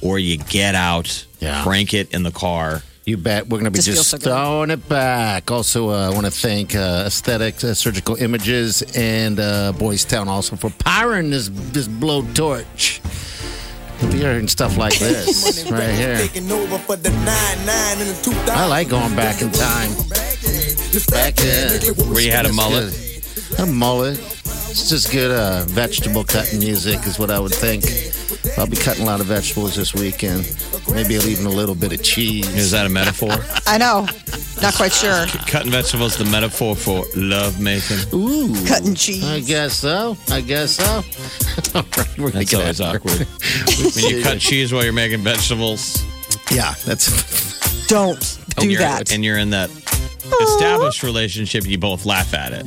or you get out, Yeah. crank it in the car. You bet. We're going to be Just just, so throwing it back. Also, uh, I want to thank uh, Aesthetic uh, Surgical Images and uh, Boys Town also for powering this this blow torch. We'll be hearing stuff like this right here. I like going back in time. Back then. Where you had a mullet? A mullet. It's just good uh, vegetable cutting music, is what I would think. I'll be cutting a lot of vegetables this weekend. Maybe even a little bit of cheese. Is that a metaphor? I know. Not quite sure. Cutting vegetables, the metaphor for love making. Ooh. Cutting cheese. I guess so. I guess so. All right, we're gonna That's always out awkward. when you cut cheese while you're making vegetables. Yeah, that's Don't do you're, that. And you're in that established relationship, you both laugh at it.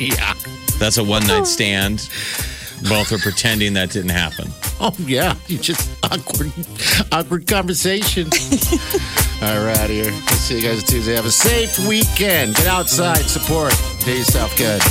yeah. That's a one night stand. Both are pretending that didn't happen. Oh yeah, you just awkward, awkward conversation. All right, out here. We'll see you guys Tuesday. Have a safe weekend. Get outside, support. Do yourself good.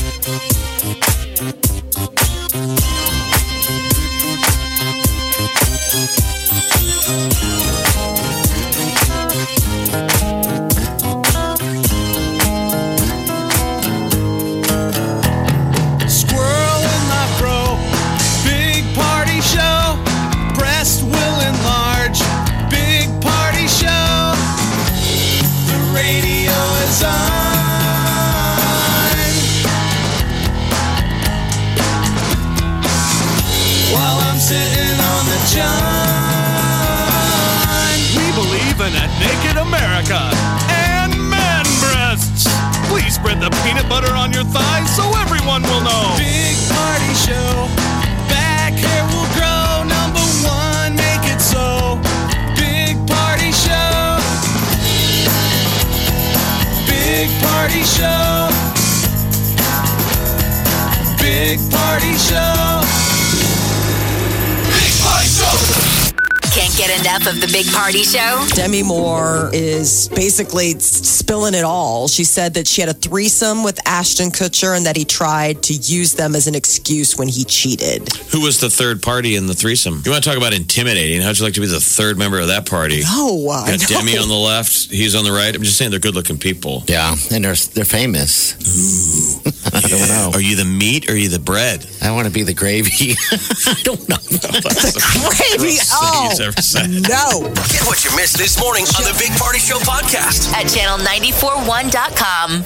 Can't get enough of the Big Party Show? Demi Moore is basically spilling it all. She said that she had a threesome with Ashton Kutcher and that he tried to use them as an excuse when he cheated. Who was the third party in the threesome? You want to talk about intimidating? How'd you like to be the third member of that party? No, I Got Demi on the left, he's on the right. I'm just saying they're good looking people. Yeah, and they're they're famous. I don't know. Are you the meat or are you the bread? I want to be the gravy. I don't know. the Gravy. Oh, He's ever said. No. Get what you missed this morning on the Big Party Show podcast. At channel941.com.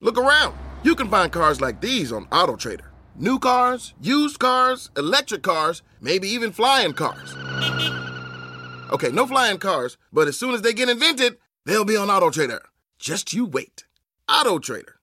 Look around. You can find cars like these on AutoTrader. New cars, used cars, electric cars, maybe even flying cars. Okay, no flying cars, but as soon as they get invented, they'll be on AutoTrader. Just you wait. AutoTrader.